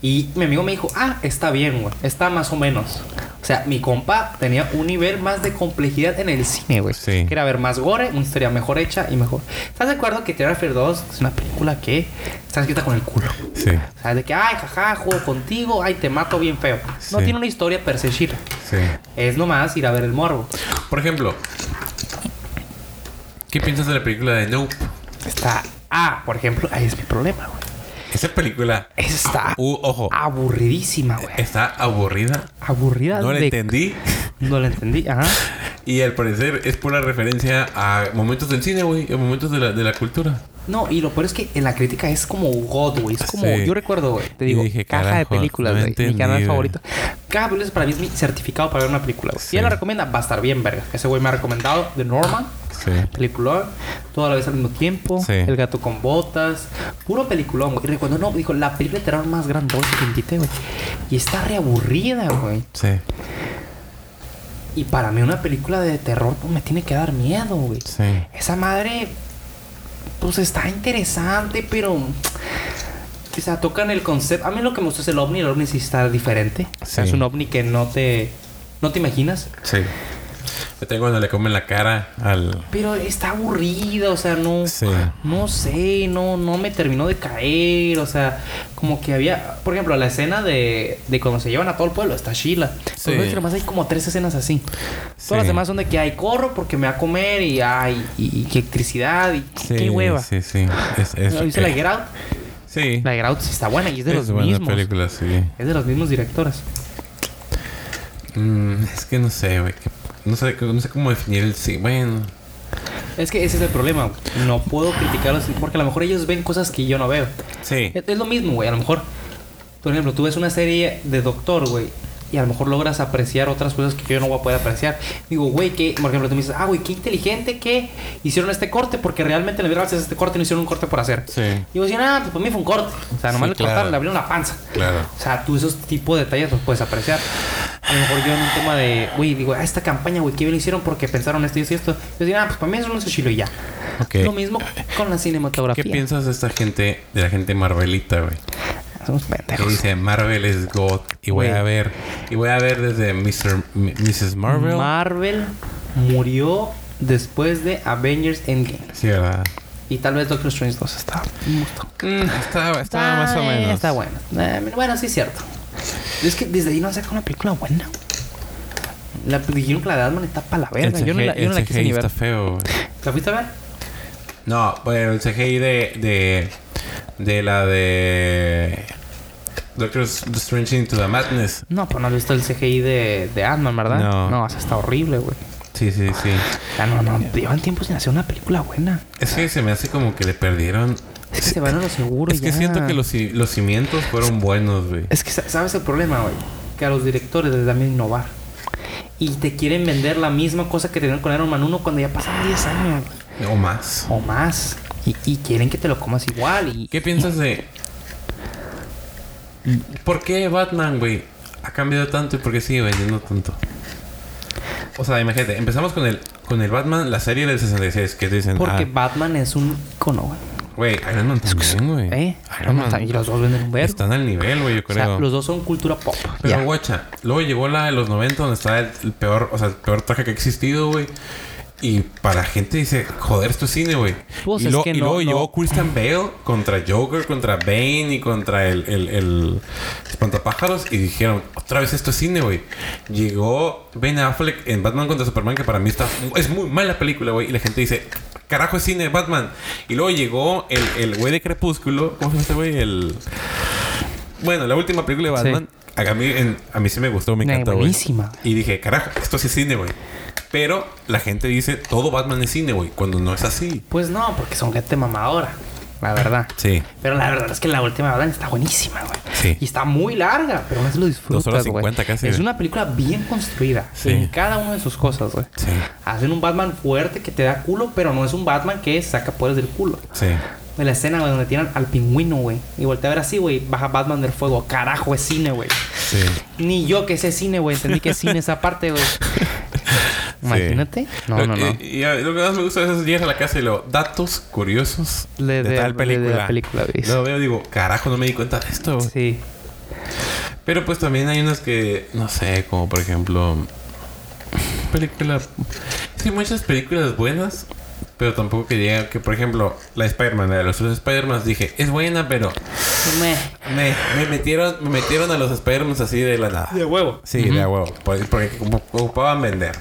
Y mi amigo me dijo, ah, está bien, güey. Está más o menos. O sea, mi compa tenía un nivel más de complejidad en el cine, güey. Sí. Quería ver más gore, una historia mejor hecha y mejor. ¿Estás de acuerdo que Terrifier 2 es una película que está escrita con el culo? Sí, O sea, de que, ay, jaja, juego contigo, ay, te mato bien feo. No Sí. tiene una historia per se chida. sí. Es nomás ir a ver el morbo. Por ejemplo, ¿qué piensas de la película de Nope? Está. Ah, por ejemplo, ahí es mi problema, güey. Esa película, Está uh, ojo, aburridísima, güey. está aburrida. Aburrida. No la de- entendí. No la entendí, ajá. Y al parecer es pura referencia a momentos del cine, güey. A momentos de la, de la cultura. No, y lo peor es que en la crítica es como God, güey. Es como, Sí. yo recuerdo, güey. Te Y digo, dije, caja de películas, güey. mi canal favorito. Cada película para mí es mi certificado para ver una película, güey. Sí. Si él la recomienda, va a estar bien, verga. Ese güey me ha recomendado The Norman. Sí. Peliculón, toda la vez al mismo tiempo. Sí. El gato con botas. Puro peliculón, güey. Y recuerdo, no, dijo, la película de terror más grande que invité, güey. Y está reaburrida, güey. Sí. Y para mí una película de terror pues, me tiene que dar miedo, güey. Sí. Esa madre, pues está interesante, pero... O sea, tocan el concepto. A mí lo que me gusta es el ovni. El ovni sí está diferente. O sea, Sí. es un ovni que no te... No te imaginas. Sí. Yo tengo cuando le comen la cara al. Pero está aburrida, o sea, no... Sí. No sé, no, no me terminó de caer. O sea, como que había... Por ejemplo, la escena de, de cuando se llevan a todo el pueblo. Está Sheila. Sí. Pero además hay como tres escenas así. Sí. Todas las demás son de que hay corro porque me va a comer y hay y, y que electricidad y Sí, qué hueva. Sí, sí. Es, es, ¿No ¿Viste la Get Out? Sí. La Get Out sí está buena y es de los es buena mismos. película, sí. Es de los mismos directores. Mm, es que no sé, güey. que- No sé, no sé cómo definir el sí. Bueno. Es que ese es el problema. No puedo criticarlos porque a lo mejor ellos ven cosas que yo no veo. Sí. Es, es lo mismo, güey. A lo mejor, por ejemplo, tú ves una serie de Doctor, güey. y a lo mejor logras apreciar otras cosas que yo no voy a poder apreciar. Digo, güey, que, por ejemplo, tú me dices, ah, güey, qué inteligente que hicieron este corte, porque realmente en la vida real, este corte no hicieron un corte por hacer. Sí. Digo, sí, ah, pues para mí fue un corte. O sea, nomás Sí, le claro. cortaron, le abrieron la panza. Claro. O sea, tú esos tipos de detalles los puedes apreciar. A lo mejor yo en un tema de, güey, digo, ah, esta campaña, güey, ¿qué bien lo hicieron? Porque pensaron esto y esto y esto. Yo digo, ah, pues para mí eso no es chilo y ya. Ok. Lo mismo con la cinematografía. ¿Qué piensas de esta gente, de la gente Marvelita, güey? Somos Que pendejos. dice Marvel es God y voy Güey. a ver y voy a ver desde Mr. M- Mrs. Marvel. Marvel murió después de Avengers Endgame. sí, verdad. Y tal vez Doctor Strange 2 está. Mm, estaba, estaba más o menos. Está bueno. Eh, bueno, sí es cierto. Es que desde ahí no saca una película buena. La dijeron que la de Batman está para la verga. Yo no la, CGI, yo no la el quise ni ver. está feo. güey. ¿La fuiste a ver? No, bueno, el CGI de, de de la de Doctor Strange Into the Madness. No, pues no has visto el CGI de, de Ant-Man, ¿verdad? No. No, o sea, está horrible, güey. Sí, sí, sí. Sea, no, no. Llevan tiempo sin hacer una película buena. Es que se me hace como que le perdieron. Es que se van a lo seguro Es que ya. siento que los, los cimientos fueron buenos, güey. Es que, sa- ¿sabes el problema, güey? Que a los directores les da miedo innovar. Y te quieren vender la misma cosa que tenían con Iron Man 1 cuando ya pasaron 10 años. O más. O más. Y, y quieren que te lo comas igual. Y, ¿Qué piensas de. ¿Por qué Batman, güey? Ha cambiado tanto y por qué sigue vendiendo tanto? O sea, imagínate, empezamos con el, con el Batman, la serie del 66, que dicen. Porque ah, Batman es un icono, güey. Güey, Iron Man también, güey. ¿Eh? Iron Man. Y los dos venden un verbo. Están al nivel, güey, yo O creo. sea, los dos son cultura pop. Pero guacha, luego llegó la de los 90 donde estaba el, el peor, o sea, el peor traje que ha existido, güey. Y para la gente dice, joder, esto es cine, güey. Pues y, es lo- que y no- luego no. llegó Christian Bale contra Joker, contra Bane y contra el, el, el espantapájaros. Y dijeron, otra vez esto es cine, güey. Llegó Ben Affleck en Batman contra Superman, que para mí está, es muy mala película, güey. Y la gente dice, carajo es cine, Batman. Y luego llegó el, el güey de Crepúsculo, ¿cómo se llama este güey? El... Bueno, la última película de Sí. Batman, a, mí, en- a mí sí me gustó, me encantó, güey. buenísima. Y dije, carajo, esto sí es cine, güey. Pero la gente dice, todo Batman es cine, güey, cuando no es así. Pues no, porque son gente mamadora. La verdad. Sí. Pero la verdad es que la última Batman está buenísima, güey. Sí. Y está muy larga, pero se lo disfrutas, Dos horas güey. cincuenta casi, Es una película bien construida. Sí. En cada una de sus cosas, güey. Sí. Hacen un Batman fuerte que te da culo, pero no es un Batman que saca poderes del culo. Sí. En la escena, güey, donde tiran al pingüino, güey. Y voltea a ver así, güey. Baja Batman del fuego. Carajo, es cine, güey. Sí. Ni yo que sé cine, güey. Entendí que es cine esa parte, güey. Imagínate. No, Lo- no, no. Y, y, lo que más me gusta es llegar a la casa y lo datos curiosos Le- de, de- tal de- de película. la película. Lo veo y digo, carajo, no me di cuenta de esto. Sí. Pero pues también hay unas que, no sé, como por ejemplo, películas. Hay muchas películas buenas, pero tampoco que diga que, por ejemplo, la de Spider-Man, la de los tres Spider-Man, dije, es buena, pero Me. me, me metieron me metieron a los Spider-Man así de la nada. De huevo. Sí, de a huevo, por- porque como ocupaban vender.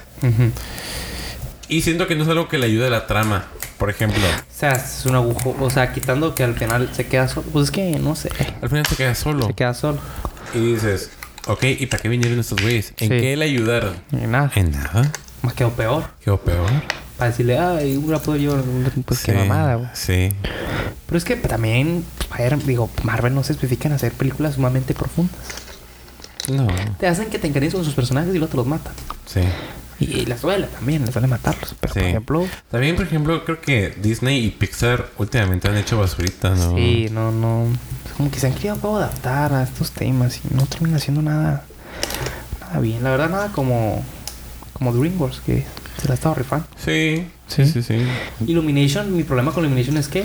Y siento que no es algo que le ayude a la trama. Por ejemplo, O sea, es un agujo. O sea, quitando que al final se queda solo. Pues es que no sé. al final se queda solo. Se queda solo. Y dices, ok, ¿y para qué vinieron estos güeyes? ¿En Sí. qué le ayudaron? Y nada. En nada. Más quedó peor. Quedó peor. Para decirle, ay, hubiera podido yo. Pues qué mamada, güey. Sí. Pero es que también, Spider- digo, Marvel no se especifica en hacer películas sumamente profundas. No. Te hacen que te encariñes con sus personajes y luego te los matan. Sí. Y, y les duele también, les duele matarlos. Pero, Sí. por ejemplo, También, por ejemplo, creo que Disney y Pixar últimamente han hecho basurita, ¿no? sí, no, no. Como que se han querido poco adaptar a estos temas y no termina siendo nada, nada bien. La verdad, nada como, como DreamWorks, que se la ha estado rifando. Sí, sí, sí, sí. Illumination, mi problema con Illumination es que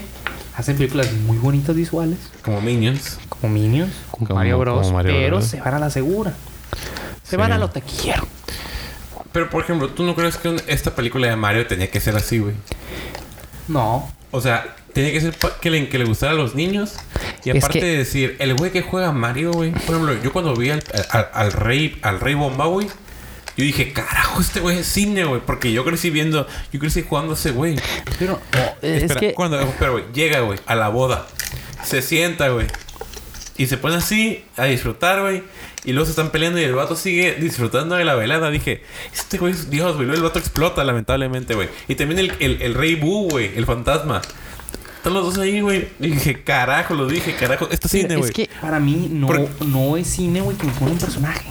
hacen películas muy bonitas visuales, Como Minions. como Minions, como, Como- Mario Bros, como Mario pero Bros. se van a la segura. Se Sí. van a lo taquillero. Pero, por ejemplo, ¿tú no crees que esta película de Mario tenía que ser así, güey? No, O sea, tenía que ser que le, que le gustara a los niños. Y Es aparte que- de decir, el güey que juega Mario, güey. Por ejemplo, yo cuando vi al, al, al rey, al rey Bomba, güey. Yo dije, carajo, este güey es cine, güey. Porque yo crecí viendo, yo crecí jugando a ese güey. pero no, es Espera, que... cuando, espera, güey, llega, güey, a la boda. Se sienta, güey. Y se pone así a disfrutar, güey. Y luego se están peleando y el vato sigue disfrutando de la velada. Dije, este güey es Dios, güey. Luego el vato explota, lamentablemente, güey. Y también el, el, el rey Boo, güey, el fantasma. Están los dos ahí, güey. Y dije, carajo, lo dije, carajo. Esto es cine, güey. es que para mí no, no es cine, güey, que me pone un personaje.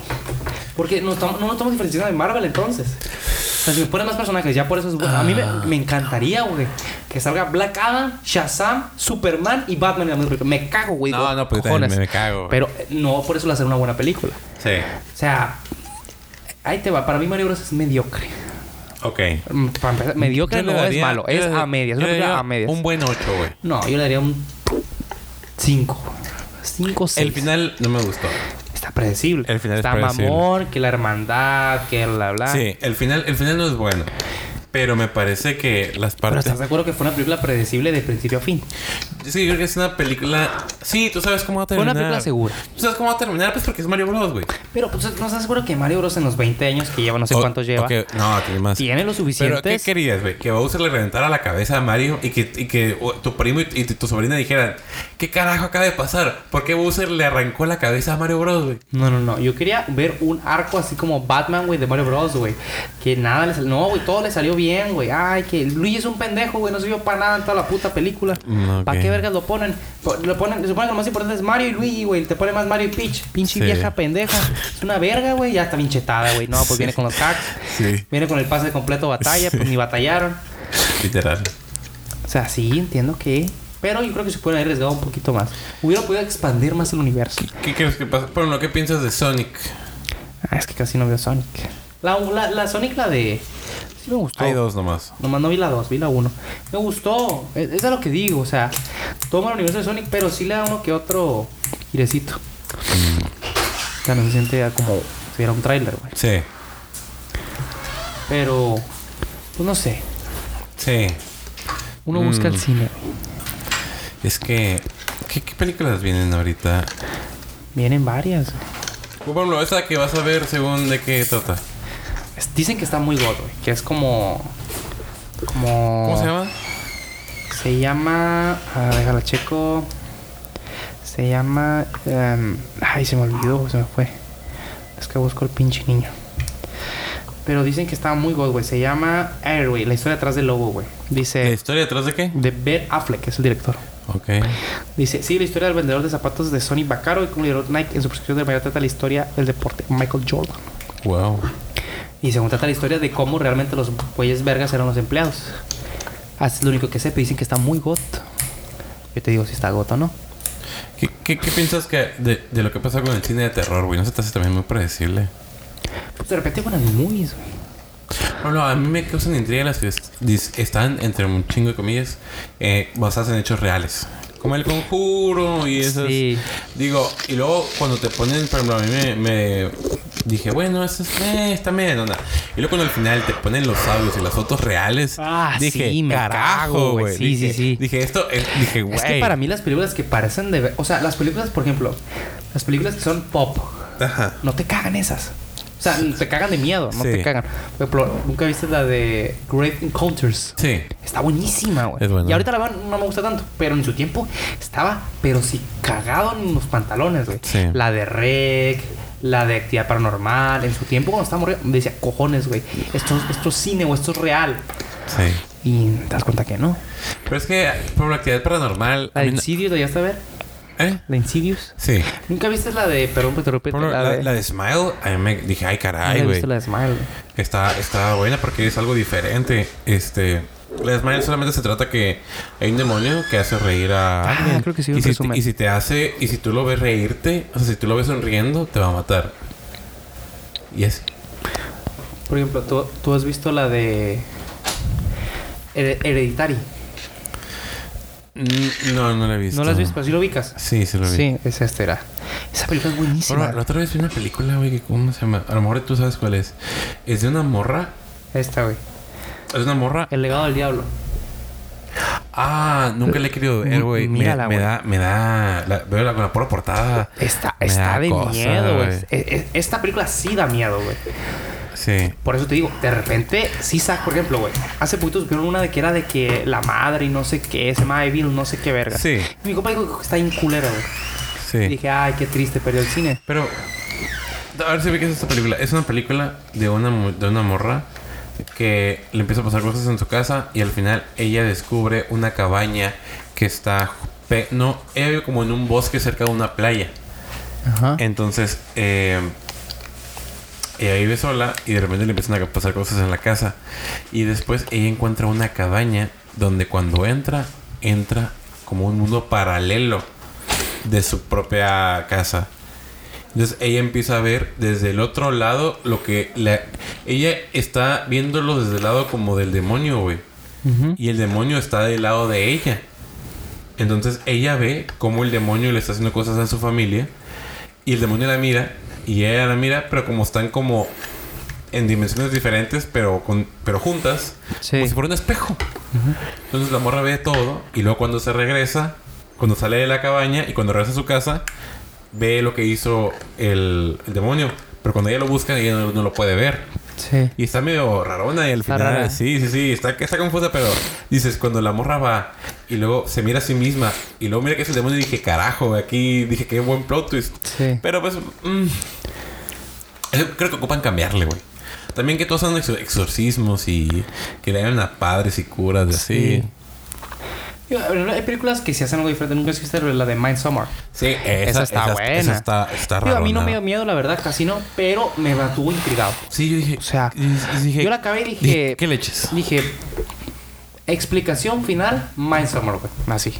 Porque no, no nos estamos diferenciando de Marvel entonces. O sea, si me ponen más personajes, ya por eso es bueno. A mí me, me encantaría, güey, que salga Black Adam, Shazam, Superman y Batman en la misma película. Me cago, güey. No, no, pues cojones. me, me cago. Pero eh, no por eso lo hacer una buena película. Sí. O sea, ahí te va. Para mí Mario Bros es mediocre. Ok. Mm, Para empezar, mediocre Yo le no es daría- malo, yo es le- a medias. Es una le película daría a medias. Un buen 8, güey. No, yo le daría un 5. 5 6. El final no me gustó. Está predecible. El final es Está predecible. mamón, que la hermandad, que bla bla. Sí, el final, el final no es bueno. Pero me parece que las Pero partes. estás de acuerdo que fue una película predecible de principio a fin. Sí, creo que es una película. Sí, tú sabes cómo va a Fue terminar. una película segura. Tú sabes cómo va a terminar, pues porque es Mario Bros, güey. Pero pues no estás seguro que Mario Bros en los 20 años que lleva, no sé O- cuántos lleva, No, tiene más. tiene lo Pero, ¿qué querías, güey? Que Bowser le reventara la cabeza a Mario y que, y que tu primo y, y tu sobrina dijeran: ¿Qué carajo acaba de pasar? ¿Por qué Bowser le arrancó la cabeza a Mario Bros, güey? No, no, no. Yo quería ver un arco así como Batman, güey, de Mario Bros, güey. Que nada le salió. No, güey, todo le salió bien, güey. Ay, que Luigi es un pendejo, güey. No sirvió para nada en toda la puta película. Mm. ¿Para qué vergas lo ponen? Po- Lo ponen, se supone que lo más importante es Mario y Luigi, güey. Te pone más Mario y Peach. Pinche Sí. vieja pendeja. Es una verga, güey. Ya está bien chetada, güey. No, pues Sí. viene con los hacks. Sí. Viene con el pase de completo batalla, pues ni batallaron. Literal. O sea, sí, entiendo que. Pero yo creo que se pueden haber arriesgado un poquito más. Hubiera podido expandir más el universo. ¿Qué crees que pasa? Bueno, ¿qué piensas de Sonic? Ah, es que casi no veo Sonic. La, la, la Sonic, la de. Sí me gustó. Hay dos nomás. Nomás no vi la 2, vi la 1. Me gustó. Es, es a lo que digo, o sea, toma el universo de Sonic, pero sí le da uno que otro girecito. O sea, no se siente ya como si era un tráiler, güey. Sí. Pero, pues no sé. Sí. Uno busca el Mm. cine. Es que. ¿Qué, qué películas vienen ahorita? Vienen varias. Por ejemplo, esa que vas a ver según de qué trata. Dicen que está muy god, güey. Que es como. Como. ¿Cómo se llama? Se llama. Ah, déjala checo. Se llama. em, ay, se me olvidó, se me fue. Es que busco el pinche niño. Pero dicen que está muy god, güey. Se llama Airway, la historia detrás del logo, güey. ¿La Dice. historia detrás de qué? De Ben Affleck, que es el director. Ok. Dice, sigue la historia del vendedor de zapatos de Sonny Vaccaro y como lideró Nike en su prescripción de mayor trata la historia del deporte, Michael Jordan. Wow. Y según trata la historia de cómo realmente los güeyes vergas eran los empleados. Así es lo único que sé, pero dicen que está muy got. Yo te digo si está got o no. ¿Qué, qué, qué piensas que de, de lo que pasa con el cine de terror, güey? ¿No se te hace también muy predecible? Pues de repente buenas movies, güey. Bueno, a mí me causan intriga las que están, entre un chingo de comillas, eh, basadas en hechos reales. Como el conjuro y esas. Sí. Digo, y luego cuando te ponen, por ejemplo, a mí me, me dije, bueno, esto es, eh, está medio onda. Y luego cuando al final te ponen los audios y las fotos reales, Ah, dije, sí, me cago, carajo, güey. Sí, dije, sí, sí. Dije, esto, es- dije, güey. Es que para mí las películas que parecen de... O sea, las películas, por ejemplo, las películas que son pop, Ajá. no te cagan esas. O sea, te cagan de miedo, no Sí. te cagan. Por ejemplo, ¿nunca viste la de Great Encounters? Sí. Está buenísima, güey. Es buena. Y ahorita la verdad no me gusta tanto, pero en su tiempo estaba, pero sí, cagado en los pantalones, güey. Sí. La de Rec, la de Actividad Paranormal. En su tiempo, cuando estaba morriendo, me decía, cojones, güey. Esto, esto es cine o esto es real. Sí. Y te das cuenta que no. Pero es que, por la actividad paranormal. La de no- Insidious, ¿la llegaste a ver? ¿Eh? La Insidious. Sí. ¿Nunca viste la de, perdón, pero te repito, la, la, de... la de Smile, a mí me dije, ay, ¿Nunca caray, güey. la de Smile? Está, está buena porque es algo diferente. Este. La de Smile solamente se trata que hay un demonio que hace reír a Ah, alguien. creo que sí, y, si, resumen. y si te hace, y si tú lo ves reírte, o sea, si tú lo ves sonriendo, te va a matar. Y así. Por ejemplo, ¿tú, tú has visto la de... Her- Hereditary. No, no la he visto. ¿No la has visto? Sí lo ubicas. Sí, sí lo vi. Sí, es esta era. Esa película es buenísima. Bueno, la otra vez vi una película, güey, que ¿cómo se llama? A lo mejor tú sabes cuál es. Es de una morra. Esta, güey. Es una morra. El legado del diablo. Ah, nunca la he querido ver, güey. Me, me da, me da. La, veo la, la pura portada. Esta, está de cosa, miedo, güey. güey. E- e- Esta película sí da miedo, güey. Sí. Por eso te digo, de repente, sí saca, por ejemplo, güey. Hace poquito supieron una de que era de que la madre y no sé qué, se llama Evil, no sé qué verga. Sí. Y mi compa dijo que está bien culera, güey. Sí. Y dije, ay, qué triste, perdió el cine. Pero, a ver si ve qué es esta película. Es una película de una, mu- de una morra que le empieza a pasar cosas en su casa y al final ella descubre una cabaña que está, no, ella vive como en un bosque cerca de una playa. Ajá. Entonces, eh, ella vive sola y de repente le empiezan a pasar cosas en la casa. Y después ella encuentra una cabaña donde cuando entra, entra como un mundo paralelo de su propia casa. Entonces ella empieza a ver desde el otro lado lo que la... Ella está viéndolo desde el lado como del demonio, güey. Y el demonio está del lado de ella. Entonces ella ve cómo el demonio le está haciendo cosas a su familia. Y el demonio la mira. Y ella la mira, pero como están como en dimensiones diferentes, pero, con, pero juntas. Sí. Como si fuera un espejo. Entonces la morra ve todo. Y luego cuando se regresa, cuando sale de la cabaña y cuando regresa a su casa, ve lo que hizo el, el demonio. Pero cuando ella lo busca, ella no, no lo puede ver. Sí. Y está medio rarona y al final... rara. Sí, sí, sí. Está, está confusa, pero... Dices, cuando la morra va y luego se mira a sí misma y luego mira que es el demonio y dije, carajo, aquí dije, qué buen plot twist. Sí. Pero pues... mm, eso creo que ocupan cambiarle, güey. También que todos son exor- exorcismos y que le hagan a padres y curas de así. Sí. Hay películas que se hacen algo diferente. Nunca existe la de Midsommar. Sí, esa, Esa está buena. Esa está, está Digo, a mí no me dio miedo, la verdad, casi no. Pero me mantuvo intrigado. Sí, yo dije... O sea, dije, yo la acabé y dije- ¿Qué leches? Dije, explicación final, Midsommar, güey. Así.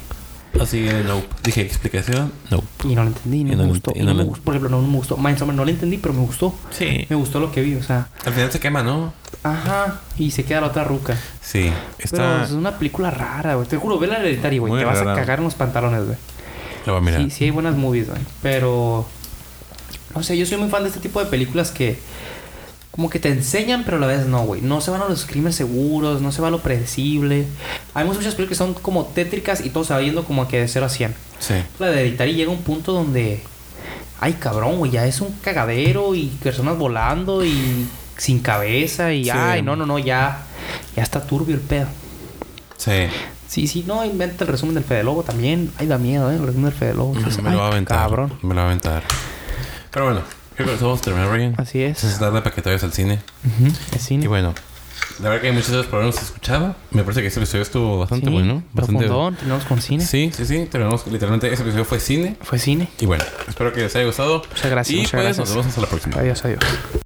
Así que nope. Dije, explicación, nope. Y no lo entendí, no no me gustó. y no no me gustó. Por ejemplo, no, no me gustó. Midsommar no lo entendí, pero me gustó. Sí. Me gustó lo que vi, o sea, Al final se quema, ¿no? ajá. Y se queda la otra ruca. Sí. Pero Está... es una película rara, güey. Te juro, ve la hereditaria, güey. Te vas rara. a cagar en los pantalones, güey. Lo voy a mirar. Sí, sí hay buenas movies, güey. Pero. No sé, yo soy muy fan de este tipo de películas que. Como que te enseñan, pero a la vez no, güey. No se van a los crímenes seguros, no se va a lo predecible. Hay muchas películas que son como tétricas y todo se va como que de 0 a 100. Sí. La de Hereditary llega a un punto donde. Ay, cabrón, güey, ya es un cagadero y personas volando y sin cabeza y. Sí. Ay, no, no, no, ya. Ya está turbio el pedo. Sí. Sí, sí, no, inventa el resumen del Fede Lobo también. Ay, da miedo, ¿eh? El resumen del Fede Lobo. me lo va a aventar. Cabrón. Me lo va a aventar. Pero bueno, creo que terminar, Ryan. Así es. Es tarde para que te vayas al cine. Ujú, El cine. Y bueno, la verdad que muchas gracias por habernos escuchado. Me parece que este episodio estuvo bastante Sí, bueno. Bastante... Profundón, terminamos con cine. Sí, sí, sí. Terminamos literalmente. Ese episodio fue cine. Fue cine. Y bueno, espero que les haya gustado. Muchas gracias, Y muchas pues gracias. nos vemos hasta la próxima. Adiós, adiós.